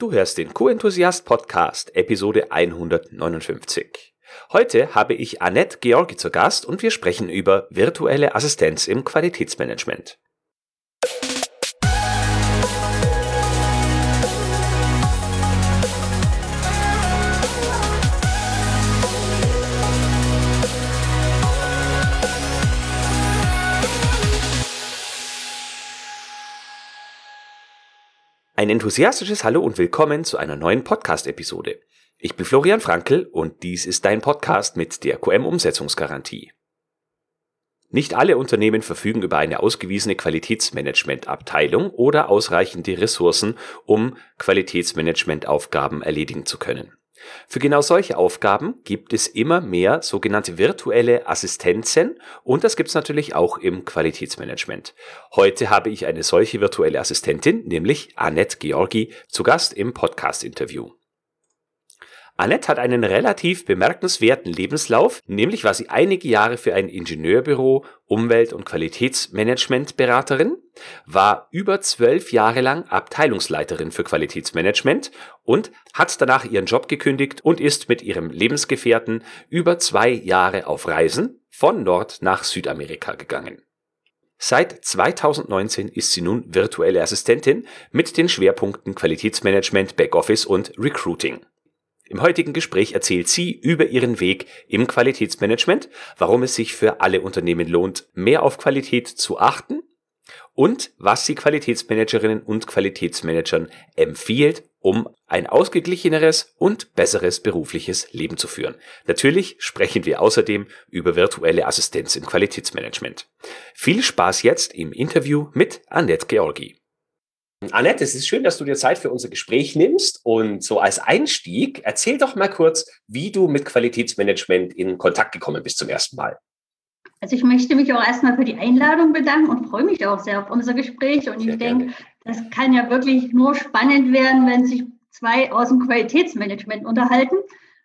Du hörst den Co-Enthusiast Podcast, Episode 159. Heute habe ich Annette Georgi zu Gast und wir sprechen über virtuelle Assistenz im Qualitätsmanagement. Ein enthusiastisches Hallo und willkommen zu einer neuen Podcast-Episode. Ich bin Florian Frankl und dies ist dein Podcast mit der QM-Umsetzungsgarantie. Nicht alle Unternehmen verfügen über eine ausgewiesene Qualitätsmanagementabteilung oder ausreichende Ressourcen, um Qualitätsmanagementaufgaben erledigen zu können. Für genau solche Aufgaben gibt es immer mehr sogenannte virtuelle Assistenzen und das gibt es natürlich auch im Qualitätsmanagement. Heute habe ich eine solche virtuelle Assistentin, nämlich Annette Georgi, zu Gast im Podcast-Interview. Annette hat einen relativ bemerkenswerten Lebenslauf, nämlich war sie einige Jahre für ein Ingenieurbüro, Umwelt- und Qualitätsmanagementberaterin, war über zwölf Jahre lang Abteilungsleiterin für Qualitätsmanagement und hat danach ihren Job gekündigt und ist mit ihrem Lebensgefährten über zwei Jahre auf Reisen von Nord nach Südamerika gegangen. Seit 2019 ist sie nun virtuelle Assistentin mit den Schwerpunkten Qualitätsmanagement, Backoffice und Recruiting. Im heutigen Gespräch erzählt sie über ihren Weg im Qualitätsmanagement, warum es sich für alle Unternehmen lohnt, mehr auf Qualität zu achten und was sie Qualitätsmanagerinnen und Qualitätsmanagern empfiehlt, um ein ausgeglicheneres und besseres berufliches Leben zu führen. Natürlich sprechen wir außerdem über virtuelle Assistenz im Qualitätsmanagement. Viel Spaß jetzt im Interview mit Annette Georgi. Annette, es ist schön, dass du dir Zeit für unser Gespräch nimmst. Und so als Einstieg, erzähl doch mal kurz, wie du mit Qualitätsmanagement in Kontakt gekommen bist zum ersten Mal. Also ich möchte mich auch erstmal für die Einladung bedanken und freue mich auch sehr auf unser Gespräch. Und sehr ich denke, das kann ja wirklich nur spannend werden, wenn sich zwei aus dem Qualitätsmanagement unterhalten.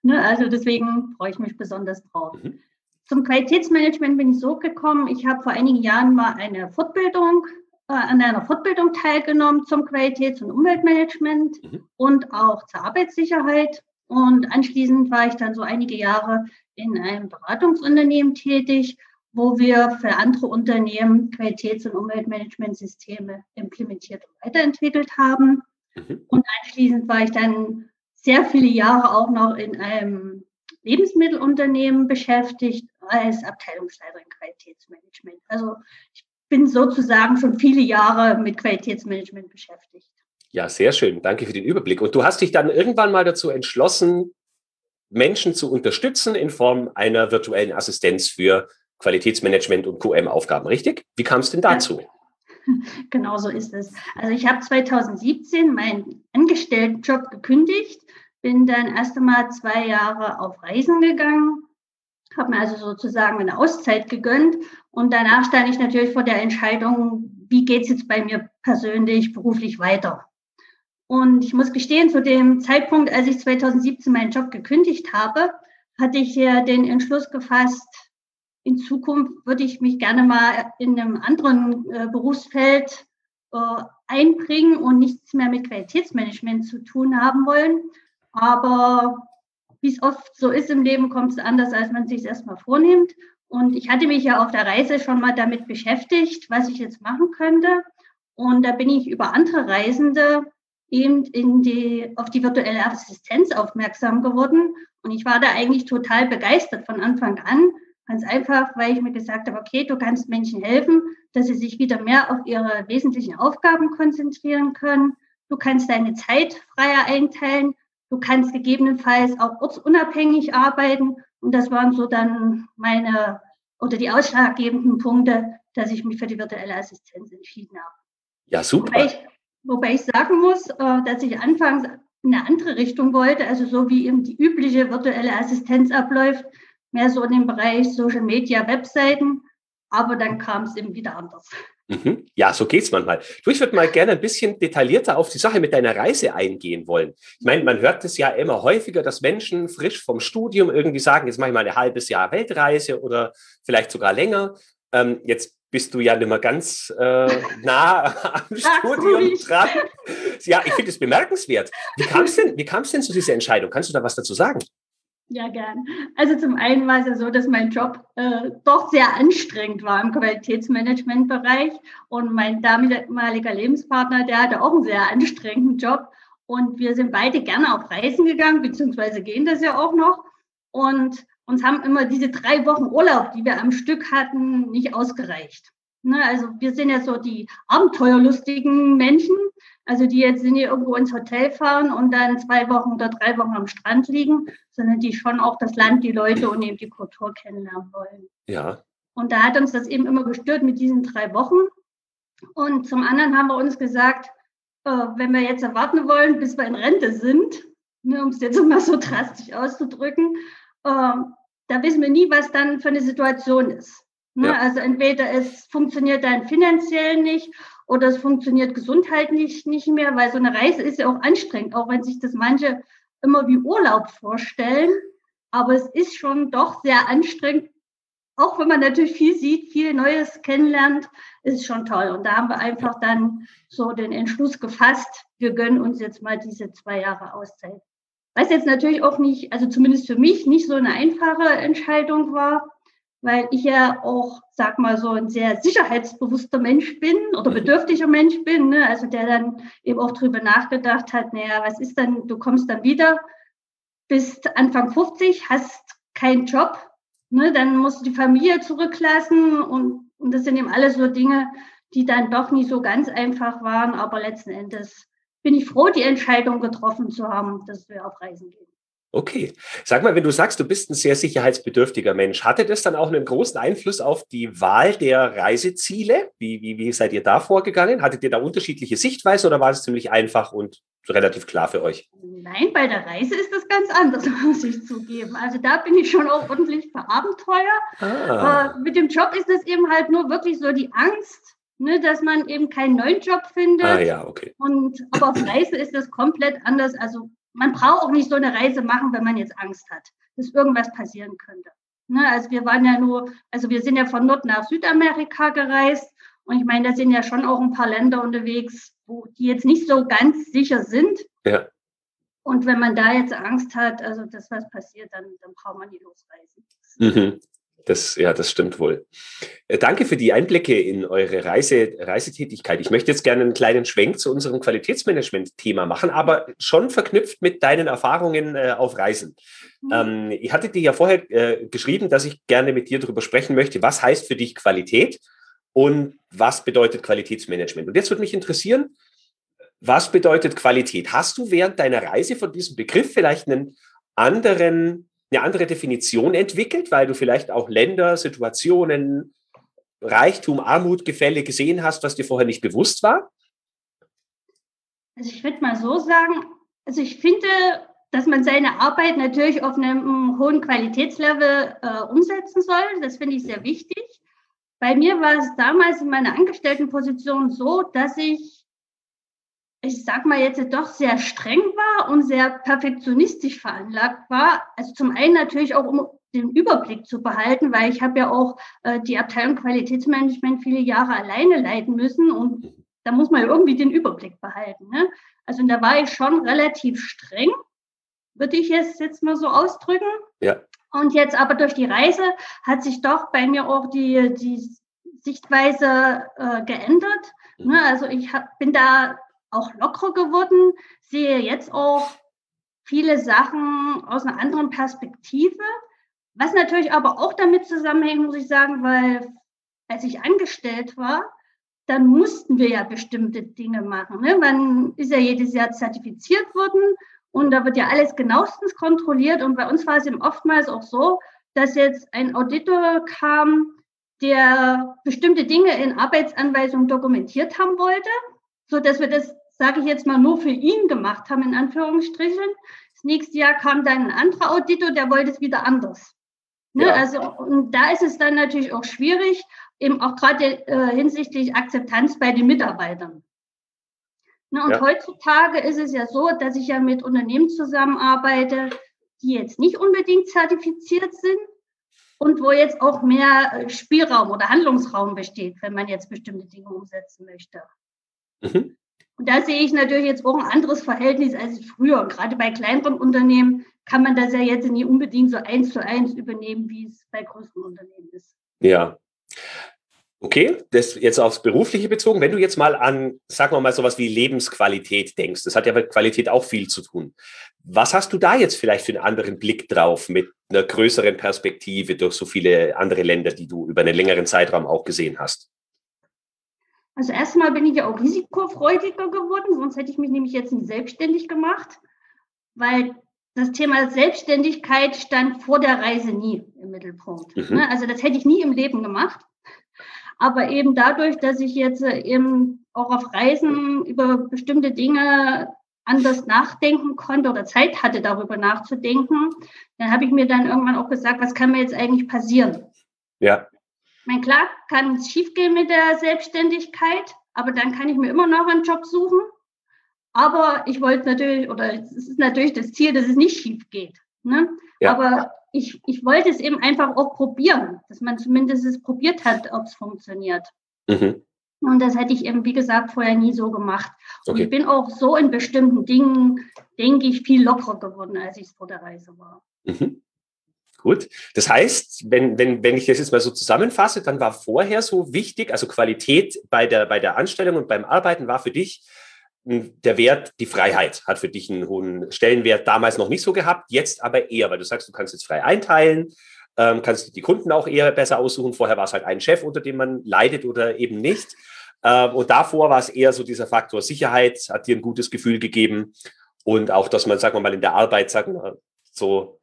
Ne, also deswegen freue ich mich besonders drauf. Mhm. Zum Qualitätsmanagement bin ich so gekommen, ich habe vor einigen Jahren mal eine Fortbildung an einer Fortbildung teilgenommen zum Qualitäts- und Umweltmanagement mhm. und auch zur Arbeitssicherheit. Und anschließend war ich dann so einige Jahre in einem Beratungsunternehmen tätig, wo wir für andere Unternehmen Qualitäts- und Umweltmanagementsysteme implementiert und weiterentwickelt haben. Mhm. Und anschließend war ich dann sehr viele Jahre auch noch in einem Lebensmittelunternehmen beschäftigt als Abteilungsleiterin Qualitätsmanagement. Also ich bin sozusagen schon viele Jahre mit Qualitätsmanagement beschäftigt. Ja, sehr schön. Danke für den Überblick. Und du hast dich dann irgendwann mal dazu entschlossen, Menschen zu unterstützen in Form einer virtuellen Assistenz für Qualitätsmanagement und QM-Aufgaben, richtig? Wie kam es denn dazu? Ja. Genau so ist es. Also ich habe 2017 meinen Angestelltenjob gekündigt, bin dann erst einmal zwei Jahre auf Reisen gegangen habe mir also sozusagen eine Auszeit gegönnt und danach stand ich natürlich vor der Entscheidung, wie geht es jetzt bei mir persönlich, beruflich weiter. Und ich muss gestehen, zu dem Zeitpunkt, als ich 2017 meinen Job gekündigt habe, hatte ich ja den Entschluss gefasst, in Zukunft würde ich mich gerne mal in einem anderen äh, Berufsfeld äh, einbringen und nichts mehr mit Qualitätsmanagement zu tun haben wollen. Aber wie es oft so ist im Leben, kommt es anders, als man sich erstmal vornimmt. Und ich hatte mich ja auf der Reise schon mal damit beschäftigt, was ich jetzt machen könnte. Und da bin ich über andere Reisende eben in die, auf die virtuelle Assistenz aufmerksam geworden. Und ich war da eigentlich total begeistert von Anfang an. Ganz einfach, weil ich mir gesagt habe, okay, du kannst Menschen helfen, dass sie sich wieder mehr auf ihre wesentlichen Aufgaben konzentrieren können. Du kannst deine Zeit freier einteilen Du kannst gegebenenfalls auch ortsunabhängig arbeiten. Und das waren so dann meine oder die ausschlaggebenden Punkte, dass ich mich für die virtuelle Assistenz entschieden habe. Ja, super. Wobei ich, wobei ich sagen muss, äh, dass ich anfangs in eine andere Richtung wollte, also so wie eben die übliche virtuelle Assistenz abläuft, mehr so in dem Bereich Social Media, Webseiten. Aber dann kam es eben wieder anders. Mhm. Ja, so geht's manchmal. Du, ich würde mal gerne ein bisschen detaillierter auf die Sache mit deiner Reise eingehen wollen. Ich meine, man hört es ja immer häufiger, dass Menschen frisch vom Studium irgendwie sagen, jetzt mache ich mal ein halbes Jahr Weltreise oder vielleicht sogar länger. Ähm, jetzt bist du ja nicht mehr ganz äh, nah am Studium dran. Ja, ich finde es bemerkenswert. Wie kam es denn, denn zu dieser Entscheidung? Kannst du da was dazu sagen? Ja, gern. Also zum einen war es ja so, dass mein Job äh, doch sehr anstrengend war im Qualitätsmanagementbereich und mein damaliger Lebenspartner, der hatte auch einen sehr anstrengenden Job und wir sind beide gerne auf Reisen gegangen, beziehungsweise gehen das ja auch noch und uns haben immer diese drei Wochen Urlaub, die wir am Stück hatten, nicht ausgereicht. Ne, also wir sind ja so die abenteuerlustigen Menschen, also die jetzt nicht irgendwo ins Hotel fahren und dann zwei Wochen oder drei Wochen am Strand liegen, sondern die schon auch das Land, die Leute und eben die Kultur kennenlernen wollen. Ja. Und da hat uns das eben immer gestört mit diesen drei Wochen. Und zum anderen haben wir uns gesagt, äh, wenn wir jetzt erwarten wollen, bis wir in Rente sind, ne, um es jetzt mal so drastisch auszudrücken, äh, da wissen wir nie, was dann für eine Situation ist. Ne? Ja. Also entweder es funktioniert dann finanziell nicht oder es funktioniert gesundheitlich nicht mehr, weil so eine Reise ist ja auch anstrengend, auch wenn sich das manche immer wie Urlaub vorstellen. Aber es ist schon doch sehr anstrengend, auch wenn man natürlich viel sieht, viel Neues kennenlernt, ist schon toll. Und da haben wir einfach dann so den Entschluss gefasst, wir gönnen uns jetzt mal diese zwei Jahre Auszeit. Was jetzt natürlich auch nicht, also zumindest für mich, nicht so eine einfache Entscheidung war, weil ich ja auch, sag mal, so ein sehr sicherheitsbewusster Mensch bin oder mhm. bedürftiger Mensch bin, ne? also der dann eben auch drüber nachgedacht hat, naja, was ist dann, du kommst dann wieder, bist Anfang 50, hast keinen Job, ne? dann musst du die Familie zurücklassen und, und das sind eben alles so Dinge, die dann doch nicht so ganz einfach waren, aber letzten Endes bin ich froh, die Entscheidung getroffen zu haben, dass wir auf Reisen gehen. Okay. Sag mal, wenn du sagst, du bist ein sehr sicherheitsbedürftiger Mensch, hatte das dann auch einen großen Einfluss auf die Wahl der Reiseziele? Wie, wie, wie seid ihr da vorgegangen? Hattet ihr da unterschiedliche Sichtweise oder war es ziemlich einfach und relativ klar für euch? Nein, bei der Reise ist das ganz anders, muss ich zugeben. Also da bin ich schon auch ordentlich für Abenteuer. Ah. Äh, mit dem Job ist es eben halt nur wirklich so die Angst, ne, dass man eben keinen neuen Job findet. Ah ja, okay. Und aber auf Reise ist das komplett anders. Also man braucht auch nicht so eine Reise machen, wenn man jetzt Angst hat, dass irgendwas passieren könnte. Ne, also wir waren ja nur, also wir sind ja von Nord nach Südamerika gereist und ich meine, da sind ja schon auch ein paar Länder unterwegs, wo die jetzt nicht so ganz sicher sind. Ja. Und wenn man da jetzt Angst hat, also dass was passiert, dann, dann braucht man die losreisen. Mhm. Das, ja, das stimmt wohl. Äh, danke für die Einblicke in eure Reise, Reisetätigkeit. Ich möchte jetzt gerne einen kleinen Schwenk zu unserem Qualitätsmanagement-Thema machen, aber schon verknüpft mit deinen Erfahrungen äh, auf Reisen. Mhm. Ähm, ich hatte dir ja vorher äh, geschrieben, dass ich gerne mit dir darüber sprechen möchte, was heißt für dich Qualität und was bedeutet Qualitätsmanagement. Und jetzt würde mich interessieren, was bedeutet Qualität? Hast du während deiner Reise von diesem Begriff vielleicht einen anderen eine andere Definition entwickelt, weil du vielleicht auch Länder, Situationen, Reichtum, Armut, Gefälle gesehen hast, was dir vorher nicht bewusst war? Also ich würde mal so sagen, also ich finde, dass man seine Arbeit natürlich auf einem hohen Qualitätslevel äh, umsetzen soll. Das finde ich sehr wichtig. Bei mir war es damals in meiner Angestelltenposition so, dass ich ich sag mal jetzt doch sehr streng war und sehr perfektionistisch veranlagt war. Also zum einen natürlich auch, um den Überblick zu behalten, weil ich habe ja auch äh, die Abteilung Qualitätsmanagement viele Jahre alleine leiten müssen und da muss man ja irgendwie den Überblick behalten. Ne? Also da war ich schon relativ streng, würde ich es jetzt mal so ausdrücken. Ja. Und jetzt aber durch die Reise hat sich doch bei mir auch die, die Sichtweise äh, geändert. Mhm. Ne? Also ich hab, bin da auch lockerer geworden, sehe jetzt auch viele Sachen aus einer anderen Perspektive. Was natürlich aber auch damit zusammenhängt, muss ich sagen, weil als ich angestellt war, dann mussten wir ja bestimmte Dinge machen. Ne? Man ist ja jedes Jahr zertifiziert worden und da wird ja alles genauestens kontrolliert. Und bei uns war es eben oftmals auch so, dass jetzt ein Auditor kam, der bestimmte Dinge in Arbeitsanweisungen dokumentiert haben wollte, so dass wir das sage ich jetzt mal, nur für ihn gemacht haben, in Anführungsstrichen. Das nächste Jahr kam dann ein anderer Auditor, der wollte es wieder anders. Ne? Ja. Also, und da ist es dann natürlich auch schwierig, eben auch gerade äh, hinsichtlich Akzeptanz bei den Mitarbeitern. Ne? Und ja. heutzutage ist es ja so, dass ich ja mit Unternehmen zusammenarbeite, die jetzt nicht unbedingt zertifiziert sind, und wo jetzt auch mehr äh, Spielraum oder Handlungsraum besteht, wenn man jetzt bestimmte Dinge umsetzen möchte. Mhm. Und da sehe ich natürlich jetzt auch ein anderes Verhältnis als früher. Gerade bei kleineren Unternehmen kann man das ja jetzt nicht unbedingt so eins zu eins übernehmen, wie es bei größeren Unternehmen ist. Ja. Okay, das jetzt aufs Berufliche bezogen. Wenn du jetzt mal an, sagen wir mal, sowas wie Lebensqualität denkst, das hat ja mit Qualität auch viel zu tun. Was hast du da jetzt vielleicht für einen anderen Blick drauf mit einer größeren Perspektive durch so viele andere Länder, die du über einen längeren Zeitraum auch gesehen hast? Also erstmal bin ich ja auch risikofreudiger geworden, sonst hätte ich mich nämlich jetzt nicht selbstständig gemacht, weil das Thema Selbstständigkeit stand vor der Reise nie im Mittelpunkt. Mhm. Ne? Also das hätte ich nie im Leben gemacht. Aber eben dadurch, dass ich jetzt äh, eben auch auf Reisen über bestimmte Dinge anders nachdenken konnte oder Zeit hatte, darüber nachzudenken, dann habe ich mir dann irgendwann auch gesagt, was kann mir jetzt eigentlich passieren? Ja. Mein klar kann es schiefgehen mit der Selbstständigkeit, aber dann kann ich mir immer noch einen Job suchen. Aber ich wollte natürlich, oder es ist natürlich das Ziel, dass es nicht schief geht. Ne? Ja. Aber ich, ich wollte es eben einfach auch probieren, dass man zumindest es probiert hat, ob es funktioniert. Mhm. Und das hätte ich eben, wie gesagt, vorher nie so gemacht. Und okay. ich bin auch so in bestimmten Dingen, denke ich, viel lockerer geworden, als ich es vor der Reise war. Mhm. Gut. Das heißt, wenn, wenn, wenn ich das jetzt mal so zusammenfasse, dann war vorher so wichtig, also Qualität bei der, bei der Anstellung und beim Arbeiten war für dich hm, der Wert, die Freiheit hat für dich einen hohen Stellenwert damals noch nicht so gehabt, jetzt aber eher, weil du sagst, du kannst jetzt frei einteilen, ähm, kannst die Kunden auch eher besser aussuchen. Vorher war es halt ein Chef, unter dem man leidet oder eben nicht. Ähm, und davor war es eher so dieser Faktor Sicherheit, hat dir ein gutes Gefühl gegeben. Und auch, dass man, sagen wir mal, in der Arbeit, sagen wir, so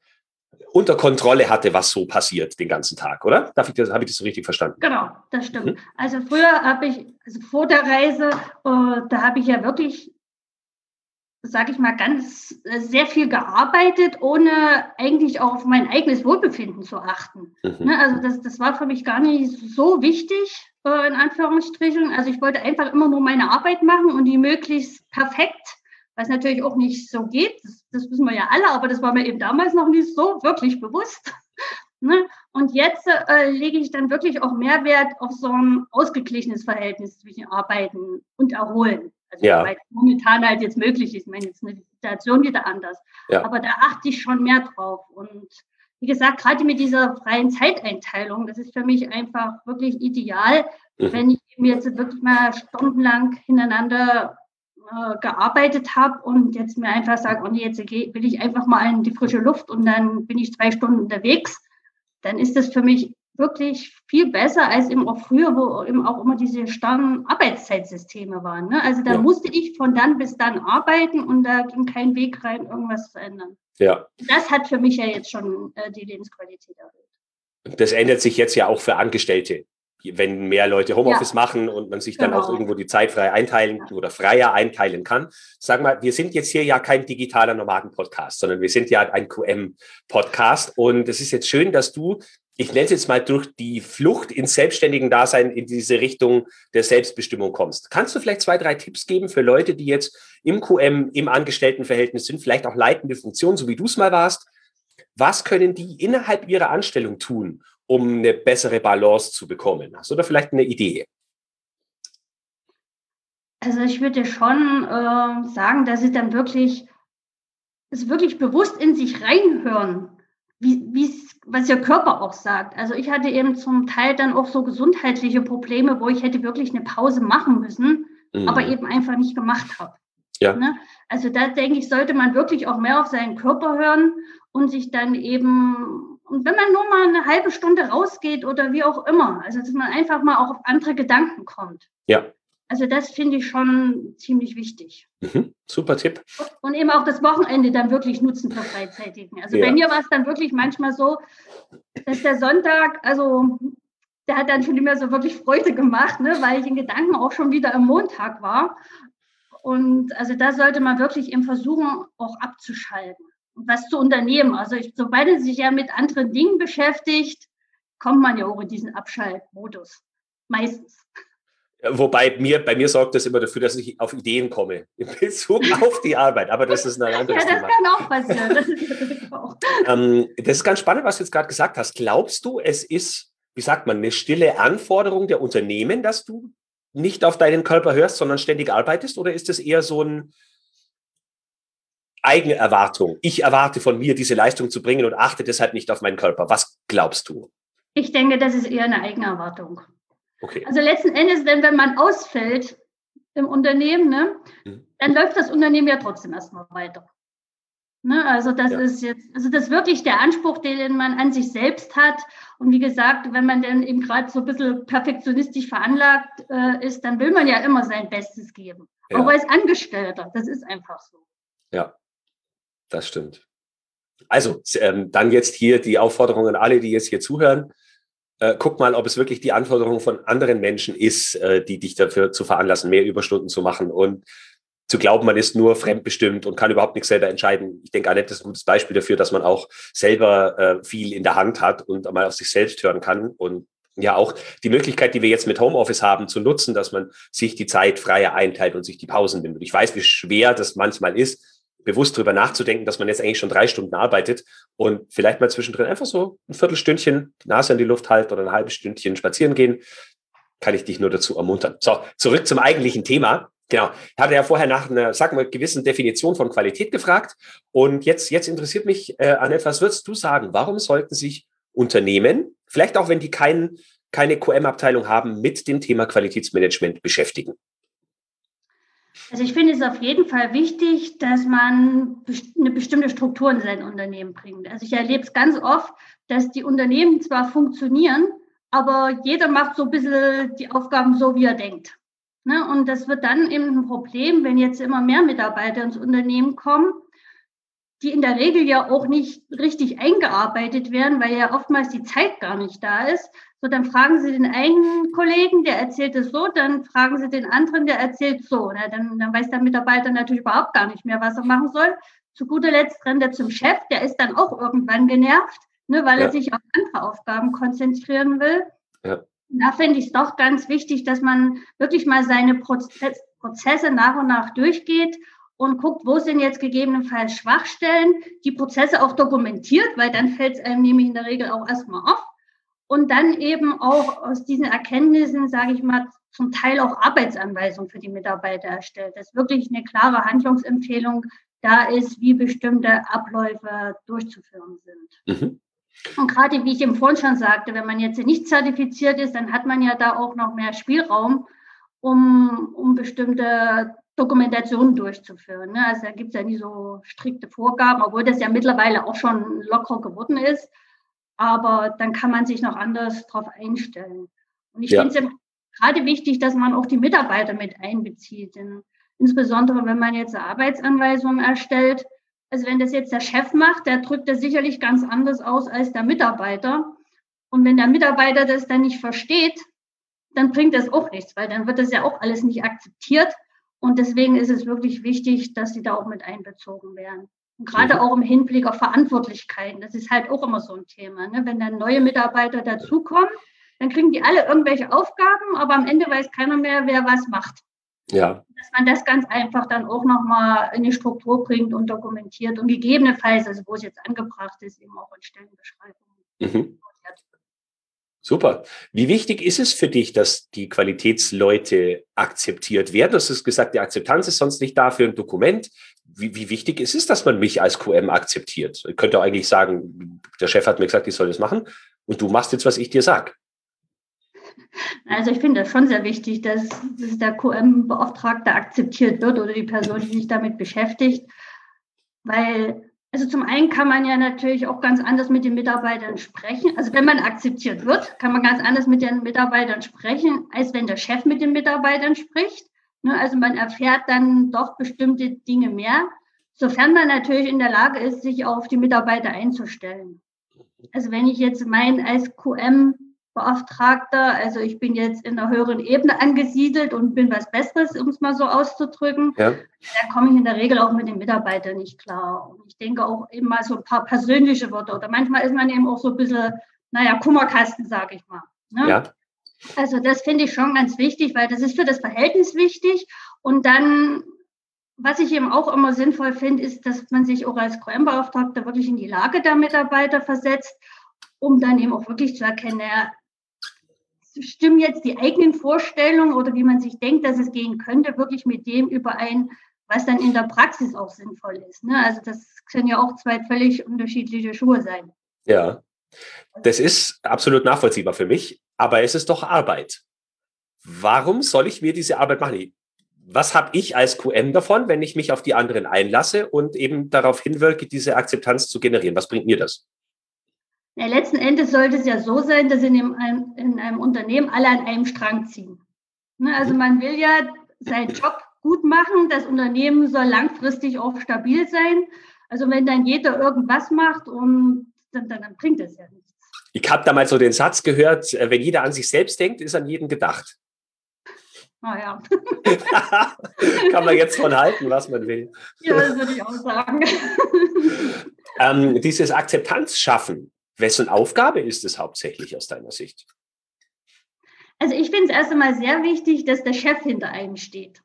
unter Kontrolle hatte, was so passiert den ganzen Tag, oder? Darf ich das, habe ich das so richtig verstanden? Genau, das stimmt. Mhm. Also früher habe ich, also vor der Reise, äh, da habe ich ja wirklich, sage ich mal, ganz äh, sehr viel gearbeitet, ohne eigentlich auch auf mein eigenes Wohlbefinden zu achten. Mhm. Ne, also das, das war für mich gar nicht so wichtig, äh, in Anführungsstrichen. Also ich wollte einfach immer nur meine Arbeit machen und die möglichst perfekt was natürlich auch nicht so geht. Das, das, wissen wir ja alle, aber das war mir eben damals noch nicht so wirklich bewusst. ne? Und jetzt äh, lege ich dann wirklich auch Mehrwert auf so ein ausgeglichenes Verhältnis zwischen Arbeiten und Erholen. Also ja. weil momentan halt jetzt möglich ist. Ich meine, jetzt ist eine Situation wieder anders. Ja. Aber da achte ich schon mehr drauf. Und wie gesagt, gerade mit dieser freien Zeiteinteilung, das ist für mich einfach wirklich ideal, mhm. wenn ich mir jetzt wirklich mal stundenlang hintereinander äh, gearbeitet habe und jetzt mir einfach sage, oh jetzt will ich einfach mal in die frische Luft und dann bin ich zwei Stunden unterwegs, dann ist das für mich wirklich viel besser als eben auch früher, wo eben auch immer diese starren Arbeitszeitsysteme waren. Ne? Also da ja. musste ich von dann bis dann arbeiten und da ging kein Weg rein, irgendwas zu ändern. Ja. Das hat für mich ja jetzt schon äh, die Lebensqualität erhöht. Das ändert sich jetzt ja auch für Angestellte wenn mehr Leute Homeoffice ja. machen und man sich dann genau. auch irgendwo die Zeit frei einteilen oder freier einteilen kann. Sag mal, wir sind jetzt hier ja kein digitaler Nomaden-Podcast, sondern wir sind ja ein QM-Podcast. Und es ist jetzt schön, dass du, ich nenne es jetzt mal durch die Flucht ins selbstständigen Dasein in diese Richtung der Selbstbestimmung kommst. Kannst du vielleicht zwei, drei Tipps geben für Leute, die jetzt im QM, im Angestelltenverhältnis sind, vielleicht auch leitende Funktionen, so wie du es mal warst? Was können die innerhalb ihrer Anstellung tun, um eine bessere Balance zu bekommen? Hast du da vielleicht eine Idee? Also ich würde schon äh, sagen, dass sie dann wirklich, es wirklich bewusst in sich reinhören, wie, was ihr Körper auch sagt. Also ich hatte eben zum Teil dann auch so gesundheitliche Probleme, wo ich hätte wirklich eine Pause machen müssen, mhm. aber eben einfach nicht gemacht habe. Ja. Ne? Also da denke ich, sollte man wirklich auch mehr auf seinen Körper hören und sich dann eben und wenn man nur mal eine halbe Stunde rausgeht oder wie auch immer, also dass man einfach mal auch auf andere Gedanken kommt. Ja. Also das finde ich schon ziemlich wichtig. Mhm, super Tipp. Und eben auch das Wochenende dann wirklich nutzen für Freizeitigen. Also ja. bei mir war es dann wirklich manchmal so, dass der Sonntag, also der hat dann schon nicht mehr so wirklich Freude gemacht, ne, weil ich in Gedanken auch schon wieder am Montag war. Und also da sollte man wirklich eben versuchen, auch abzuschalten was zu unternehmen. Also ich, sobald er sich ja mit anderen Dingen beschäftigt, kommt man ja auch in diesen Abschaltmodus. Meistens. Wobei mir, bei mir sorgt das immer dafür, dass ich auf Ideen komme in Bezug auf die Arbeit. Aber das ist ein anderes Thema. Ja, das Thema. kann auch passieren. Das ist, auch. Ähm, das ist ganz spannend, was du jetzt gerade gesagt hast. Glaubst du, es ist, wie sagt man, eine stille Anforderung der Unternehmen, dass du nicht auf deinen Körper hörst, sondern ständig arbeitest? Oder ist das eher so ein eigene Erwartung? Ich erwarte von mir, diese Leistung zu bringen und achte deshalb nicht auf meinen Körper. Was glaubst du? Ich denke, das ist eher eine eigene Erwartung. Okay. Also letzten Endes, denn wenn man ausfällt im Unternehmen, ne, mhm. dann läuft das Unternehmen ja trotzdem erstmal weiter. Ne, also das ja. ist jetzt, also das ist wirklich der Anspruch, den man an sich selbst hat. Und wie gesagt, wenn man dann eben gerade so ein bisschen perfektionistisch veranlagt äh, ist, dann will man ja immer sein Bestes geben. Ja. Auch als Angestellter. Das ist einfach so. Ja, das stimmt. Also, ähm, dann jetzt hier die Aufforderung an alle, die jetzt hier zuhören äh, guck mal, ob es wirklich die Anforderung von anderen Menschen ist, äh, die dich dafür zu veranlassen, mehr Überstunden zu machen und zu glauben, man ist nur fremdbestimmt und kann überhaupt nichts selber entscheiden. Ich denke, Annette ist ein gutes Beispiel dafür, dass man auch selber äh, viel in der Hand hat und mal auf sich selbst hören kann und ja auch die Möglichkeit, die wir jetzt mit Homeoffice haben, zu nutzen, dass man sich die Zeit freier einteilt und sich die Pausen nimmt. Ich weiß, wie schwer das manchmal ist, bewusst drüber nachzudenken, dass man jetzt eigentlich schon drei Stunden arbeitet und vielleicht mal zwischendrin einfach so ein Viertelstündchen die Nase in die Luft halten oder ein halbes Stündchen spazieren gehen, kann ich dich nur dazu ermuntern. So, zurück zum eigentlichen Thema. Genau. Ich hatte ja vorher nach einer, sagen wir, gewissen Definition von Qualität gefragt. Und jetzt, jetzt interessiert mich, äh, Annette, was würdest du sagen? Warum sollten sich Unternehmen, vielleicht auch wenn die kein, keine QM-Abteilung haben, mit dem Thema Qualitätsmanagement beschäftigen? Also ich finde es auf jeden Fall wichtig, dass man eine bestimmte Struktur in sein Unternehmen bringt. Also ich erlebe es ganz oft, dass die Unternehmen zwar funktionieren, aber jeder macht so ein bisschen die Aufgaben so, wie er denkt. Ne? Und das wird dann eben ein Problem, wenn jetzt immer mehr Mitarbeiter ins Unternehmen kommen, die in der Regel ja auch nicht richtig eingearbeitet werden, weil ja oftmals die Zeit gar nicht da ist, so, dann fragen Sie den einen Kollegen, der erzählt es so, dann fragen Sie den anderen, der erzählt so. Ne? Dann, dann weiß der Mitarbeiter natürlich überhaupt gar nicht mehr, was er machen soll. Zu guter Letzt rennt er zum Chef, der ist dann auch irgendwann genervt, ne, weil ja. er sich auf andere Aufgaben konzentrieren will. Ja. Da finde ich es doch ganz wichtig, dass man wirklich mal seine Prozess, Prozesse nach und nach durchgeht und guckt, wo sind jetzt gegebenenfalls Schwachstellen, die Prozesse auch dokumentiert, weil dann fällt es einem nämlich in der Regel auch erstmal auf und dann eben auch aus diesen Erkenntnissen, sage ich mal, zum Teil auch Arbeitsanweisungen für die Mitarbeiter erstellt, dass wirklich eine klare Handlungsempfehlung da ist, wie bestimmte Abläufe durchzuführen sind. Mhm. Und gerade wie ich eben vorhin schon sagte, wenn man jetzt nicht zertifiziert ist, dann hat man ja da auch noch mehr Spielraum, um, um bestimmte Dokumentationen durchzuführen. Ne? Also da gibt es ja nie so strikte Vorgaben, obwohl das ja mittlerweile auch schon locker geworden ist aber dann kann man sich noch anders darauf einstellen. Und ich ja. finde es gerade wichtig, dass man auch die Mitarbeiter mit einbezieht. Denn insbesondere wenn man jetzt Arbeitsanweisungen erstellt, also wenn das jetzt der Chef macht, der drückt das sicherlich ganz anders aus als der Mitarbeiter. Und wenn der Mitarbeiter das dann nicht versteht, dann bringt das auch nichts, weil dann wird das ja auch alles nicht akzeptiert. Und deswegen ist es wirklich wichtig, dass sie da auch mit einbezogen werden. Und gerade mhm. auch im Hinblick auf Verantwortlichkeiten. Das ist halt auch immer so ein Thema. Ne? Wenn dann neue Mitarbeiter dazukommen, dann kriegen die alle irgendwelche Aufgaben, aber am Ende weiß keiner mehr, wer was macht. Ja. Dass man das ganz einfach dann auch nochmal in die Struktur bringt und dokumentiert und gegebenenfalls, also wo es jetzt angebracht ist, eben auch in Stellenbeschreibungen. Mhm. Super. Wie wichtig ist es für dich, dass die Qualitätsleute akzeptiert werden? Du hast gesagt, die Akzeptanz ist sonst nicht da für ein Dokument wie, wie wichtig ist es, dass man mich als QM akzeptiert? Ich könnte eigentlich sagen, der Chef hat mir gesagt, ich soll das machen und du machst jetzt, was ich dir sage. Also ich finde das schon sehr wichtig, dass, dass der QM-Beauftragte akzeptiert wird oder die Person, die sich damit beschäftigt, weil also zum einen kann man ja natürlich auch ganz anders mit den Mitarbeitern sprechen. Also wenn man akzeptiert wird, kann man ganz anders mit den Mitarbeitern sprechen, als wenn der Chef mit den Mitarbeitern spricht. Ne, also man erfährt dann doch bestimmte Dinge mehr, sofern man natürlich in der Lage ist, sich auf die Mitarbeiter einzustellen. Also wenn ich jetzt mein als QM Beauftragter, also ich bin jetzt in einer höheren Ebene angesiedelt und bin was Besseres, um es mal so auszudrücken, ja. da komme ich in der Regel auch mit den Mitarbeitern nicht klar. Und ich denke auch eben mal so ein paar persönliche Worte oder manchmal ist man eben auch so ein bisschen, naja, Kummerkasten, sage ich mal. Ne? Ja. Also das finde ich schon ganz wichtig, weil das ist für das Verhältnis wichtig. Und dann, was ich eben auch immer sinnvoll finde, ist, dass man sich auch als QM-Beauftragter wirklich in die Lage der Mitarbeiter versetzt, um dann eben auch wirklich zu erkennen, stimmen jetzt die eigenen Vorstellungen oder wie man sich denkt, dass es gehen könnte, wirklich mit dem überein, was dann in der Praxis auch sinnvoll ist. Ne? Also das können ja auch zwei völlig unterschiedliche Schuhe sein. Ja, das ist absolut nachvollziehbar für mich, aber es ist doch Arbeit. Warum soll ich mir diese Arbeit machen? Was habe ich als QM davon, wenn ich mich auf die anderen einlasse und eben darauf hinwirke, diese Akzeptanz zu generieren? Was bringt mir das? Ja, letzten Endes sollte es ja so sein, dass in einem, in einem Unternehmen alle an einem Strang ziehen. Ne, also man will ja seinen Job gut machen, das Unternehmen soll langfristig auch stabil sein. Also wenn dann jeder irgendwas macht, und dann, dann, dann bringt es ja nichts. Ich habe da mal so den Satz gehört, äh, wenn jeder an sich selbst denkt, ist an jeden gedacht. Ah Kann man jetzt von halten, was man will. Ja, das würde ich auch sagen. ähm, dieses Akzeptanz schaffen, Wessen Aufgabe ist es hauptsächlich aus deiner Sicht? Also ich finde es erst einmal sehr wichtig, dass der Chef hinter einem steht.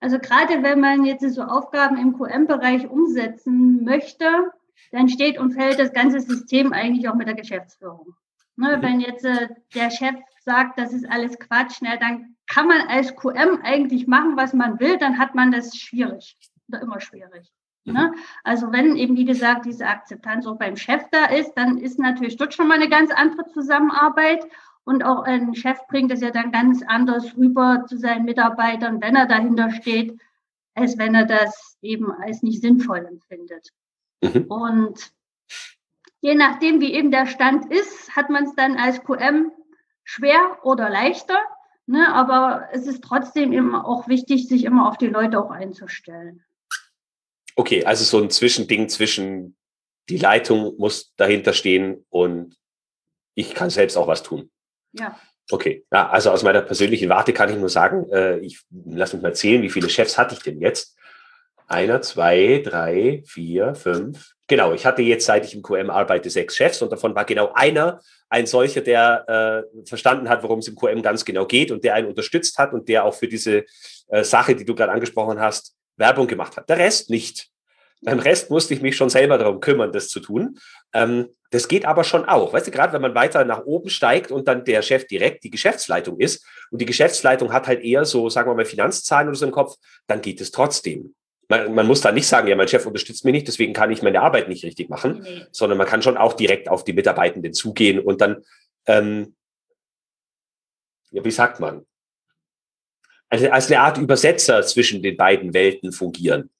Also gerade wenn man jetzt so Aufgaben im QM-Bereich umsetzen möchte, dann steht und fällt das ganze System eigentlich auch mit der Geschäftsführung. Ne, mhm. Wenn jetzt äh, der Chef sagt, das ist alles Quatsch, ne, dann kann man als QM eigentlich machen, was man will, dann hat man das schwierig oder immer schwierig. Ne? Also wenn eben, wie gesagt, diese Akzeptanz auch beim Chef da ist, dann ist natürlich dort schon mal eine ganz andere Zusammenarbeit. Und auch ein Chef bringt es ja dann ganz anders rüber zu seinen Mitarbeitern, wenn er dahinter steht, als wenn er das eben als nicht sinnvoll empfindet. Mhm. Und je nachdem, wie eben der Stand ist, hat man es dann als QM schwer oder leichter. Ne? Aber es ist trotzdem eben auch wichtig, sich immer auf die Leute auch einzustellen. Okay, also so ein Zwischending zwischen die Leitung muss dahinter stehen und ich kann selbst auch was tun. Ja. Okay, ja, also aus meiner persönlichen Warte kann ich nur sagen, äh, ich lass mich mal zählen, wie viele Chefs hatte ich denn jetzt? Einer, zwei, drei, vier, fünf. Genau, ich hatte jetzt, seit ich im QM arbeite, sechs Chefs und davon war genau einer ein solcher, der äh, verstanden hat, worum es im QM ganz genau geht und der einen unterstützt hat und der auch für diese äh, Sache, die du gerade angesprochen hast, Werbung gemacht hat. Der Rest nicht. Beim Rest musste ich mich schon selber darum kümmern, das zu tun. Ähm, das geht aber schon auch. Weißt du, gerade wenn man weiter nach oben steigt und dann der Chef direkt die Geschäftsleitung ist und die Geschäftsleitung hat halt eher so, sagen wir mal, Finanzzahlen oder so im Kopf, dann geht es trotzdem. Man, man muss da nicht sagen, ja, mein Chef unterstützt mich nicht, deswegen kann ich meine Arbeit nicht richtig machen, nee. sondern man kann schon auch direkt auf die Mitarbeitenden zugehen und dann, ähm, ja, wie sagt man, also als eine Art Übersetzer zwischen den beiden Welten fungieren.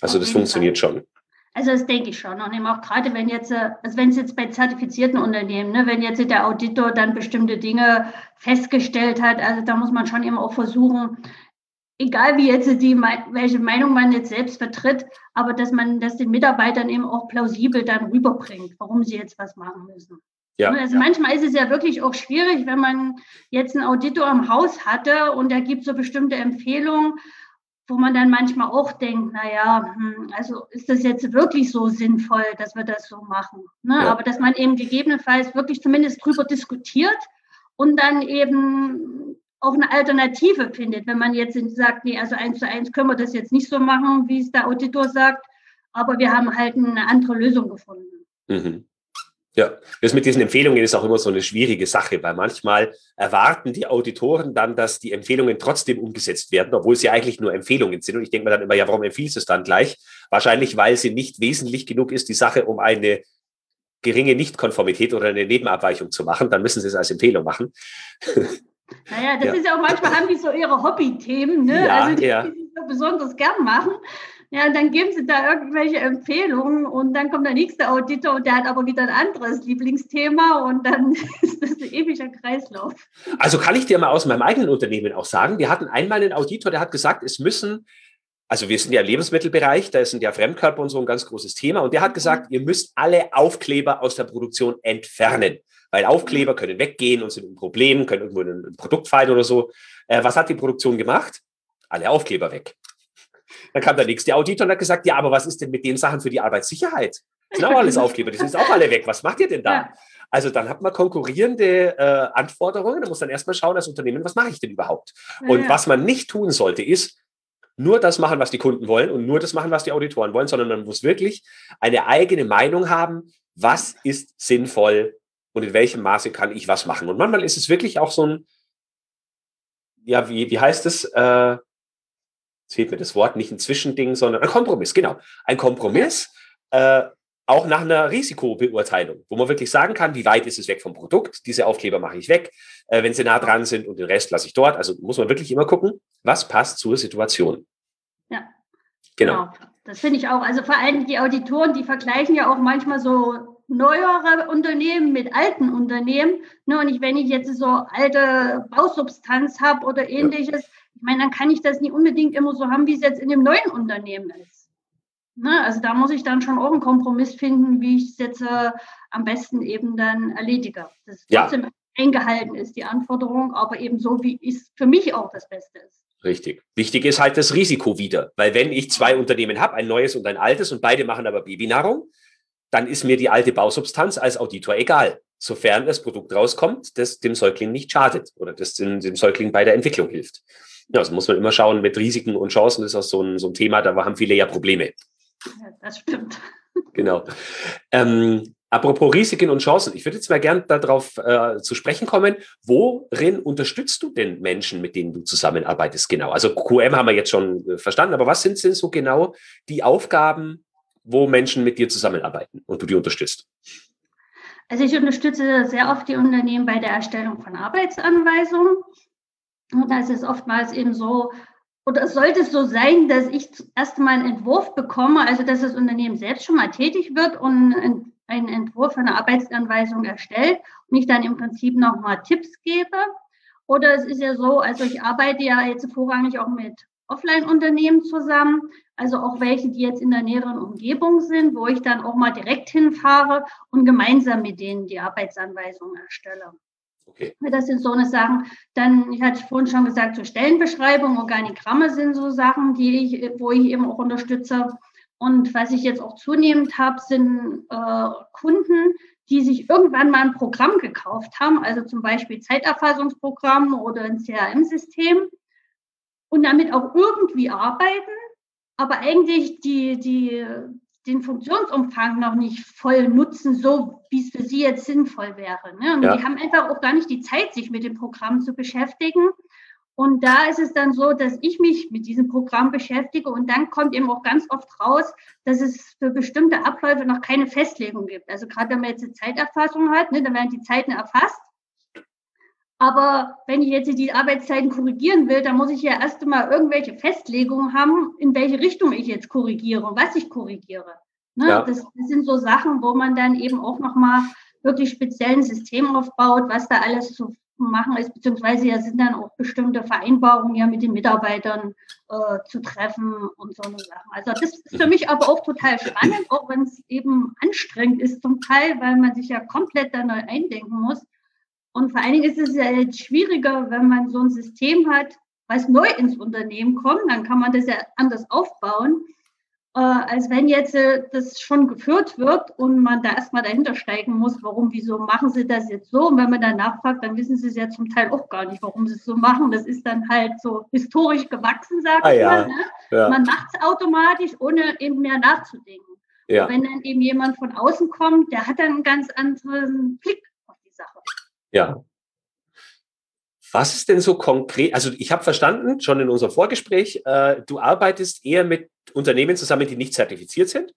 Also das funktioniert Fall. schon. Also das denke ich schon. Und eben auch gerade, wenn jetzt, äh, also wenn es jetzt bei zertifizierten Unternehmen, ne, wenn jetzt der Auditor dann bestimmte Dinge festgestellt hat, also da muss man schon eben auch versuchen, egal wie jetzt die, welche Meinung man jetzt selbst vertritt, aber dass man das den Mitarbeitern eben auch plausibel dann rüberbringt, warum sie jetzt was machen müssen. Ja, ne, also ja. manchmal ist es ja wirklich auch schwierig, wenn man jetzt einen Auditor im Haus hatte und er gibt so bestimmte Empfehlungen, wo man dann manchmal auch denkt, naja, hm, also ist das jetzt wirklich so sinnvoll, dass wir das so machen? Ne? Ja. Aber dass man eben gegebenenfalls wirklich zumindest drüber diskutiert und dann eben auch eine Alternative findet. Wenn man jetzt sagt, nee, also eins zu eins können wir das jetzt nicht so machen, wie es der Auditor sagt, aber wir haben halt eine andere Lösung gefunden. Mhm. Ja, das mit diesen Empfehlungen ist auch immer so eine schwierige Sache, weil manchmal erwarten die Auditoren dann, dass die Empfehlungen trotzdem umgesetzt werden, obwohl sie eigentlich nur Empfehlungen sind. Und ich denke mir dann immer, ja, warum empfiehlst du es dann gleich? Wahrscheinlich, weil sie nicht wesentlich genug ist, die Sache um eine geringe Nichtkonformität oder eine Nebenabweichung zu machen. Dann müssen sie es als Empfehlung machen. Naja, das ja. ist ja auch manchmal haben die so ihre Hobbythemen, ne? Ja, also die, ja. die sie so besonders gern machen. Ja, dann geben sie da irgendwelche Empfehlungen und dann kommt der nächste Auditor und der hat aber wieder ein anderes Lieblingsthema und dann ist das ein ewiger Kreislauf. Also kann ich dir mal aus meinem eigenen Unternehmen auch sagen, wir hatten einmal einen Auditor, der hat gesagt, es müssen, also wir sind ja im Lebensmittelbereich, da sind ja Fremdkörper und so ein ganz großes Thema und der hat gesagt, ihr müsst alle Aufkleber aus der Produktion entfernen, weil Aufkleber können weggehen und sind ein Problem, können irgendwo ein Produkt fallen oder so. Äh, was hat die Produktion gemacht? Alle Aufkleber weg. Dann kam der nächste Auditor und hat gesagt, ja, aber was ist denn mit den Sachen für die Arbeitssicherheit? Das sind auch alles Aufkleber, die sind jetzt auch alle weg. Was macht ihr denn da? Ja. Also dann hat man konkurrierende äh, Anforderungen. Da muss dann erstmal schauen als Unternehmen, was mache ich denn überhaupt? Und ja. was man nicht tun sollte, ist nur das machen, was die Kunden wollen und nur das machen, was die Auditoren wollen, sondern man muss wirklich eine eigene Meinung haben, was ist sinnvoll und in welchem Maße kann ich was machen. Und manchmal ist es wirklich auch so ein, ja, wie, wie heißt es? Äh, jetzt fehlt mir das Wort, nicht ein Zwischending, sondern ein Kompromiss, genau. Ein Kompromiss, äh, auch nach einer Risikobeurteilung, wo man wirklich sagen kann, wie weit ist es weg vom Produkt, diese Aufkleber mache ich weg, äh, wenn sie nah dran sind und den Rest lasse ich dort. Also muss man wirklich immer gucken, was passt zur Situation. Ja. Genau. genau. Das finde ich auch. Also vor allem die Auditoren, die vergleichen ja auch manchmal so neuere Unternehmen mit alten Unternehmen. Ne, und ich, wenn ich jetzt so alte Bausubstanz habe oder ähnliches, ja. Ich meine, dann kann ich das nicht unbedingt immer so haben, wie es jetzt in dem neuen Unternehmen ist. Ne, also da muss ich dann schon auch einen Kompromiss finden, wie ich es jetzt äh, am besten eben dann erledige. Das ja. trotzdem eingehalten ist, die Anforderung, aber eben so, wie es für mich auch das Beste ist. Richtig. Wichtig ist halt das Risiko wieder, weil wenn ich zwei Unternehmen habe, ein neues und ein altes und beide machen aber Babynahrung, dann ist mir die alte Bausubstanz als Auditor egal, sofern das Produkt rauskommt, das dem Säugling nicht schadet oder das dem, dem Säugling bei der Entwicklung hilft. Ja, also muss man immer schauen mit Risiken und Chancen, das ist auch so ein, so ein Thema, da haben viele ja Probleme. Ja, das stimmt. Genau. Ähm, apropos Risiken und Chancen, ich würde jetzt mal gern darauf äh, zu sprechen kommen. Worin unterstützt du denn Menschen, mit denen du zusammenarbeitest genau? Also QM haben wir jetzt schon äh, verstanden, aber was sind denn so genau die Aufgaben, wo Menschen mit dir zusammenarbeiten und du die unterstützt? Also ich unterstütze sehr oft die Unternehmen bei der Erstellung von Arbeitsanweisungen. Da ist es oftmals eben so, oder sollte es so sein, dass ich erst mal einen Entwurf bekomme, also dass das Unternehmen selbst schon mal tätig wird und einen Entwurf einer Arbeitsanweisung erstellt und ich dann im Prinzip nochmal Tipps gebe. Oder es ist ja so, also ich arbeite ja jetzt vorrangig auch mit Offline-Unternehmen zusammen, also auch welche, die jetzt in der näheren Umgebung sind, wo ich dann auch mal direkt hinfahre und gemeinsam mit denen die Arbeitsanweisung erstelle. Okay. Das sind so eine Sachen. Dann, ich hatte vorhin schon gesagt, so Stellenbeschreibung, Organigramme sind so Sachen, die ich, wo ich eben auch unterstütze. Und was ich jetzt auch zunehmend habe, sind äh, Kunden, die sich irgendwann mal ein Programm gekauft haben, also zum Beispiel Zeiterfassungsprogramm oder ein CRM-System und damit auch irgendwie arbeiten, aber eigentlich die, die, den Funktionsumfang noch nicht voll nutzen, so wie es für sie jetzt sinnvoll wäre. Ne? Und ja. die haben einfach auch gar nicht die Zeit, sich mit dem Programm zu beschäftigen. Und da ist es dann so, dass ich mich mit diesem Programm beschäftige und dann kommt eben auch ganz oft raus, dass es für bestimmte Abläufe noch keine Festlegung gibt. Also gerade wenn man jetzt eine Zeiterfassung hat, ne, dann werden die Zeiten erfasst aber wenn ich jetzt die Arbeitszeiten korrigieren will, dann muss ich ja erst einmal irgendwelche Festlegungen haben, in welche Richtung ich jetzt korrigiere und was ich korrigiere. Ne? Ja. Das, das, sind so Sachen, wo man dann eben auch nochmal wirklich speziell ein System aufbaut, was da alles zu machen ist, beziehungsweise ja sind dann auch bestimmte Vereinbarungen ja mit den Mitarbeitern äh, zu treffen und so eine Sachen. Also das ist für mich aber auch total spannend, auch wenn es eben anstrengend ist zum Teil, weil man sich ja komplett da neu eindenken muss. Und vor allen Dingen ist es ja jetzt schwieriger, wenn man so ein System hat, was neu ins Unternehmen kommt, dann kann man das ja anders aufbauen, äh, als wenn jetzt äh, das schon geführt wird und man da erstmal dahinter steigen muss, warum, wieso machen sie das jetzt so? Und wenn man dann nachfragt, dann wissen sie es ja zum Teil auch gar nicht, warum sie es so machen. Das ist dann halt so historisch gewachsen, sage ah, ich mal. Ne? Ja. Man macht es automatisch, ohne eben mehr nachzudenken. Ja. wenn dann eben jemand von außen kommt, der hat dann einen ganz anderen Blick. Ja. Was ist denn so konkret? Also ich habe verstanden, schon in unserem Vorgespräch, äh, du arbeitest eher mit Unternehmen zusammen, die nicht zertifiziert sind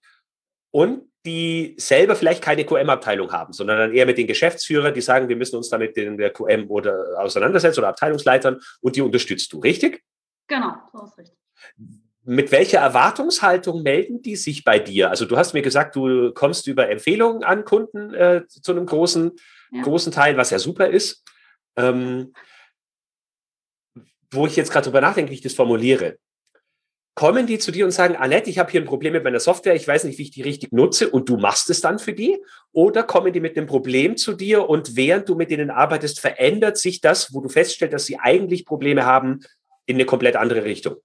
und die selber vielleicht keine QM-Abteilung haben, sondern dann eher mit den Geschäftsführern, die sagen, wir müssen uns damit in der QM oder auseinandersetzen oder Abteilungsleitern und die unterstützt du, richtig? Genau, so ist richtig. Mit welcher Erwartungshaltung melden die sich bei dir? Also du hast mir gesagt, du kommst über Empfehlungen an Kunden äh, zu einem großen ja. großen Teil, was ja super ist. Ähm, wo ich jetzt gerade drüber nachdenke, wie ich das formuliere. Kommen die zu dir und sagen, Annette, ich habe hier ein Problem mit meiner Software, ich weiß nicht, wie ich die richtig nutze und du machst es dann für die? Oder kommen die mit einem Problem zu dir und während du mit denen arbeitest, verändert sich das, wo du feststellst, dass sie eigentlich Probleme haben, in eine komplett andere Richtung?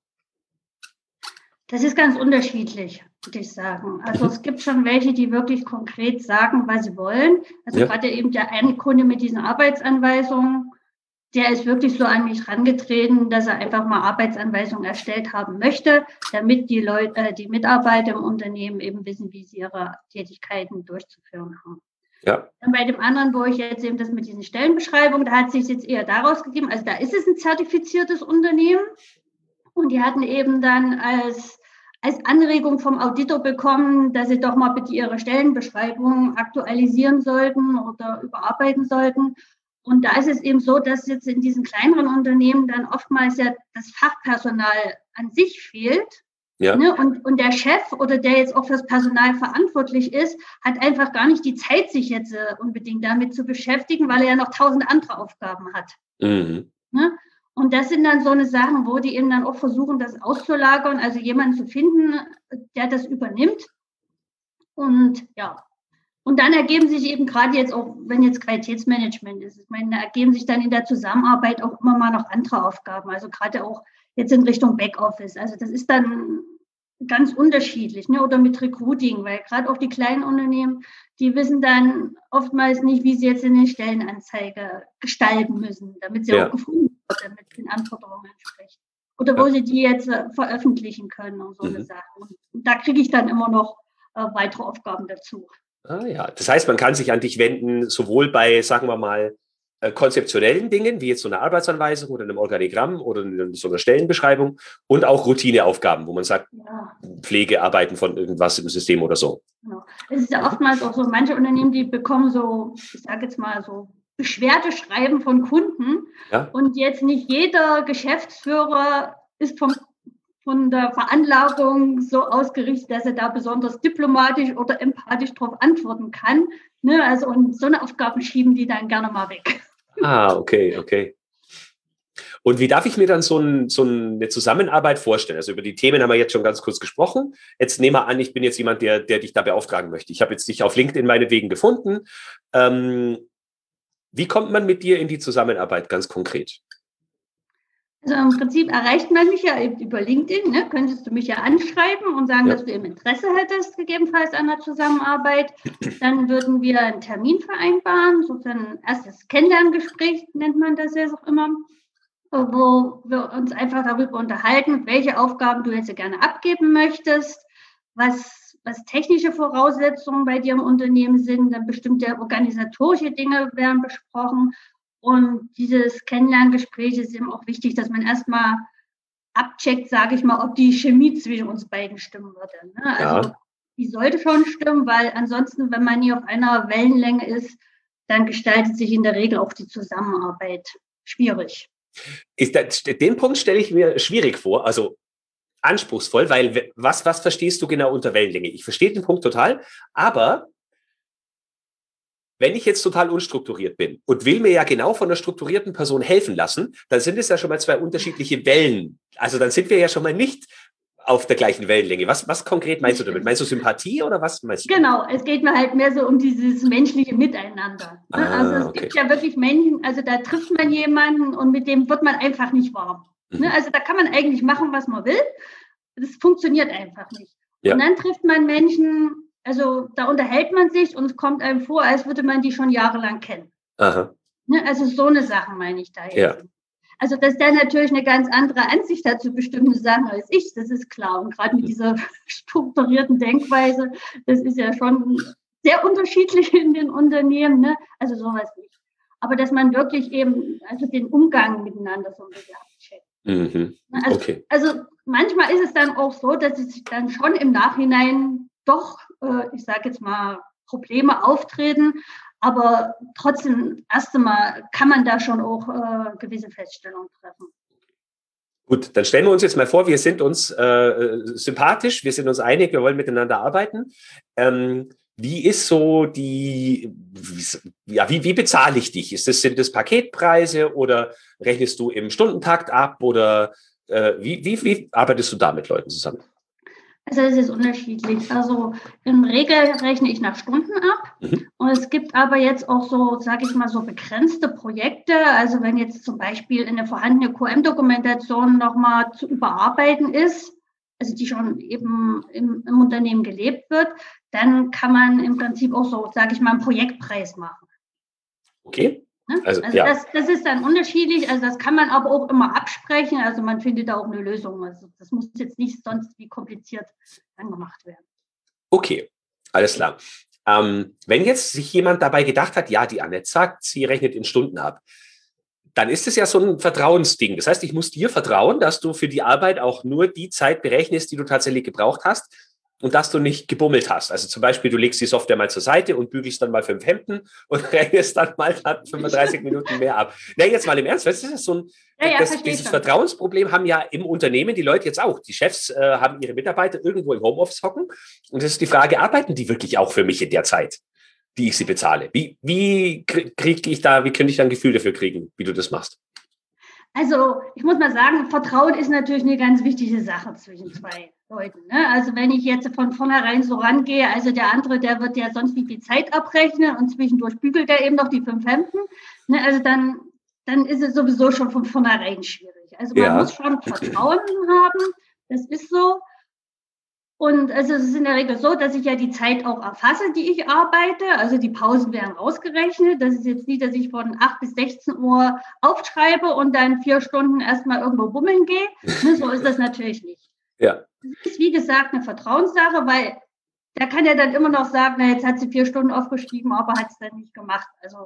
Das ist ganz unterschiedlich. Würde ich sagen. Also es gibt schon welche, die wirklich konkret sagen, was sie wollen. Also ja. gerade eben der eine Kunde mit diesen Arbeitsanweisungen, der ist wirklich so an mich rangetreten, dass er einfach mal Arbeitsanweisungen erstellt haben möchte, damit die Leute, äh, die Mitarbeiter im Unternehmen eben wissen, wie sie ihre Tätigkeiten durchzuführen haben. Ja. Und bei dem anderen, wo ich jetzt eben das mit diesen Stellenbeschreibungen, da hat sich jetzt eher daraus gegeben, also da ist es ein zertifiziertes Unternehmen und die hatten eben dann als als Anregung vom Auditor bekommen, dass sie doch mal bitte ihre Stellenbeschreibung aktualisieren sollten oder überarbeiten sollten. Und da ist es eben so, dass jetzt in diesen kleineren Unternehmen dann oftmals ja das Fachpersonal an sich fehlt. Ja. Ne? Und, und der Chef oder der jetzt auch fürs Personal verantwortlich ist, hat einfach gar nicht die Zeit, sich jetzt äh, unbedingt damit zu beschäftigen, weil er ja noch tausend andere Aufgaben hat. Mhm. Ne? Und das sind dann so eine Sachen, wo die eben dann auch versuchen, das auszulagern, also jemanden zu finden, der das übernimmt. Und ja, und dann ergeben sich eben gerade jetzt auch, wenn jetzt Qualitätsmanagement ist, ich meine, da ergeben sich dann in der Zusammenarbeit auch immer mal noch andere Aufgaben, also gerade auch jetzt in Richtung Backoffice. Also das ist dann ganz unterschiedlich, ne? oder mit Recruiting, weil gerade auch die kleinen Unternehmen, die wissen dann oftmals nicht, wie sie jetzt eine Stellenanzeige gestalten müssen, damit sie ja. auch gefunden wird, damit den Anforderungen entspricht. Oder wo ja. sie die jetzt äh, veröffentlichen können und so mhm. eine Sache. Und da kriege ich dann immer noch äh, weitere Aufgaben dazu. Ah ja, das heißt, man kann sich an dich wenden, sowohl bei, sagen wir mal, äh, konzeptionellen Dingen, wie jetzt so eine Arbeitsanweisung oder einem Organigramm oder so einer Stellenbeschreibung und auch Routineaufgaben, wo man sagt, ja. Pflegearbeiten von irgendwas im System oder so. Genau. Es ist ja oftmals auch so, manche Unternehmen, die bekommen so, ich sage jetzt mal so, Beschwerdeschreiben von Kunden. Ja. Und jetzt nicht jeder Geschäftsführer ist vom von der Veranlagung so ausgerichtet, dass er da besonders diplomatisch oder empathisch darauf antworten kann. Ne? Also und so eine Aufgaben schieben die dann gerne mal weg. Ah, okay, okay. Und wie darf ich mir dann so, ein, so, eine Zusammenarbeit vorstellen? Also über die Themen haben wir jetzt schon ganz kurz gesprochen. Jetzt nehme wir an, ich bin jetzt jemand, der, der dich da beauftragen möchte. Ich habe jetzt dich auf LinkedIn meinetwegen gefunden. Ähm, wie kommt man mit dir in die Zusammenarbeit ganz konkret? Also im Prinzip erreicht man mich ja über LinkedIn. Ne? Könntest du mich ja anschreiben und sagen, ja. dass du eben Interesse hättest, gegebenenfalls an der Zusammenarbeit. Dann würden wir einen Termin vereinbaren, so ein erstes Kennenlerngespräch nennt man das ja auch immer, wo wir uns einfach darüber unterhalten, welche Aufgaben du jetzt gerne abgeben möchtest, was, was technische Voraussetzungen bei dir im Unternehmen sind, dann bestimmte organisatorische Dinge werden besprochen und dieses Kennenlerngespräch ist eben auch wichtig, dass man erstmal abcheckt, sage ich mal, ob die Chemie zwischen uns beiden stimmen würde. Ne? Also ja. die sollte schon stimmen, weil ansonsten, wenn man nie auf einer Wellenlänge ist, dann gestaltet sich in der Regel auch die Zusammenarbeit schwierig. Ist das, den Punkt stelle ich mir schwierig vor, also anspruchsvoll, weil was, was verstehst du genau unter Wellenlänge? Ich verstehe den Punkt total, aber wenn ich jetzt total unstrukturiert bin und will mir ja genau von einer strukturierten Person helfen lassen, dann sind es ja schon mal zwei unterschiedliche Wellen. Also dann sind wir ja schon mal nicht auf der gleichen Wellenlänge. Was, was konkret meinst du damit? Meinst du Sympathie oder was meinst du? Genau, es geht mir halt mehr so um dieses menschliche Miteinander. Ah, also es okay. gibt ja wirklich Menschen, also da trifft man jemanden und mit dem wird man einfach nicht warm. Ne? Mhm. Also da kann man eigentlich machen, was man will. Das funktioniert einfach nicht. Ja. Und dann trifft man Menschen, also da unterhält man sich und es kommt einem vor, als würde man die schon jahrelang kennen. Aha. Ne, also so eine Sache meine ich da jetzt. Ja. Also dass der natürlich eine ganz andere Ansicht hat zu bestimmten Sachen als ich, das ist klar. Und gerade mit dieser strukturierten Denkweise, das ist ja schon sehr unterschiedlich in den Unternehmen. Ne? Also sowas nicht. Aber dass man wirklich eben also den Umgang miteinander so ein bisschen abcheckt. Mhm. Also, okay. also manchmal ist es dann auch so, dass es sich dann schon im Nachhinein doch, äh, ich sage jetzt mal, Probleme auftreten. Aber trotzdem, erst einmal kann man da schon auch äh, gewisse Feststellungen treffen. Gut, dann stellen wir uns jetzt mal vor, wir sind uns äh, sympathisch, wir sind uns einig, wir wollen miteinander arbeiten. Ähm, wie ist so die, ja, wie, wie bezahle ich dich? Ist das, sind das Paketpreise oder rechnest du im Stundentakt ab oder äh, wie, wie, wie arbeitest du da mit Leuten zusammen? Also es ist unterschiedlich. Also im Regel rechne ich nach Stunden ab. Mhm. Und es gibt aber jetzt auch so, sage ich mal, so begrenzte Projekte. Also wenn jetzt zum Beispiel eine vorhandene QM-Dokumentation nochmal zu überarbeiten ist, also die schon eben im, im Unternehmen gelebt wird, dann kann man im Prinzip auch so, sage ich mal, einen Projektpreis machen. Okay. Ne? Also, also ja. das, das ist dann unterschiedlich, also das kann man aber auch immer absprechen, also man findet da auch eine Lösung. Also das muss jetzt nicht sonst wie kompliziert dann gemacht werden. Okay, alles klar. Ähm, wenn jetzt sich jemand dabei gedacht hat, ja, die Annette sagt, sie rechnet in Stunden ab, dann ist es ja so ein Vertrauensding. Das heißt, ich muss dir vertrauen, dass du für die Arbeit auch nur die Zeit berechnest, die du tatsächlich gebraucht hast und dass du nicht gebummelt hast. Also zum Beispiel, du legst die Software mal zur Seite und bügelst dann mal fünf Hemden und rechnest dann mal 35 Minuten mehr ab. Na, jetzt mal im Ernst, weißt du, das ist so ein, ja, ja, das, dieses schon. Vertrauensproblem haben ja im Unternehmen die Leute jetzt auch. Die Chefs äh, haben ihre Mitarbeiter irgendwo im Homeoffice hocken und es ist die Frage, arbeiten die wirklich auch für mich in der Zeit, die ich sie bezahle? Wie, wie kriege ich da, wie könnte ich da ein Gefühl dafür kriegen, wie du das machst? Also ich muss mal sagen, Vertrauen ist natürlich eine ganz wichtige Sache zwischen zwei Leuten. Ne? Also wenn ich jetzt von vornherein so rangehe, also der andere, der wird ja sonst wie viel Zeit abrechnen und zwischendurch bügelt er eben noch die fünf Hemden. Ne? Also dann, dann ist es sowieso schon von vornherein schwierig. Also man ja. muss schon Vertrauen haben, das ist so. Und also es ist in der Regel so, dass ich ja die Zeit auch erfasse, die ich arbeite. Also die Pausen werden rausgerechnet. Das ist jetzt nicht, dass ich von 8 bis 16 Uhr aufschreibe und dann vier Stunden erstmal irgendwo bummeln gehe. Ne, so ist das natürlich nicht. Ja. Das ist wie gesagt eine Vertrauenssache, weil der kann ja dann immer noch sagen, na, jetzt hat sie vier Stunden aufgeschrieben, aber hat es dann nicht gemacht. Also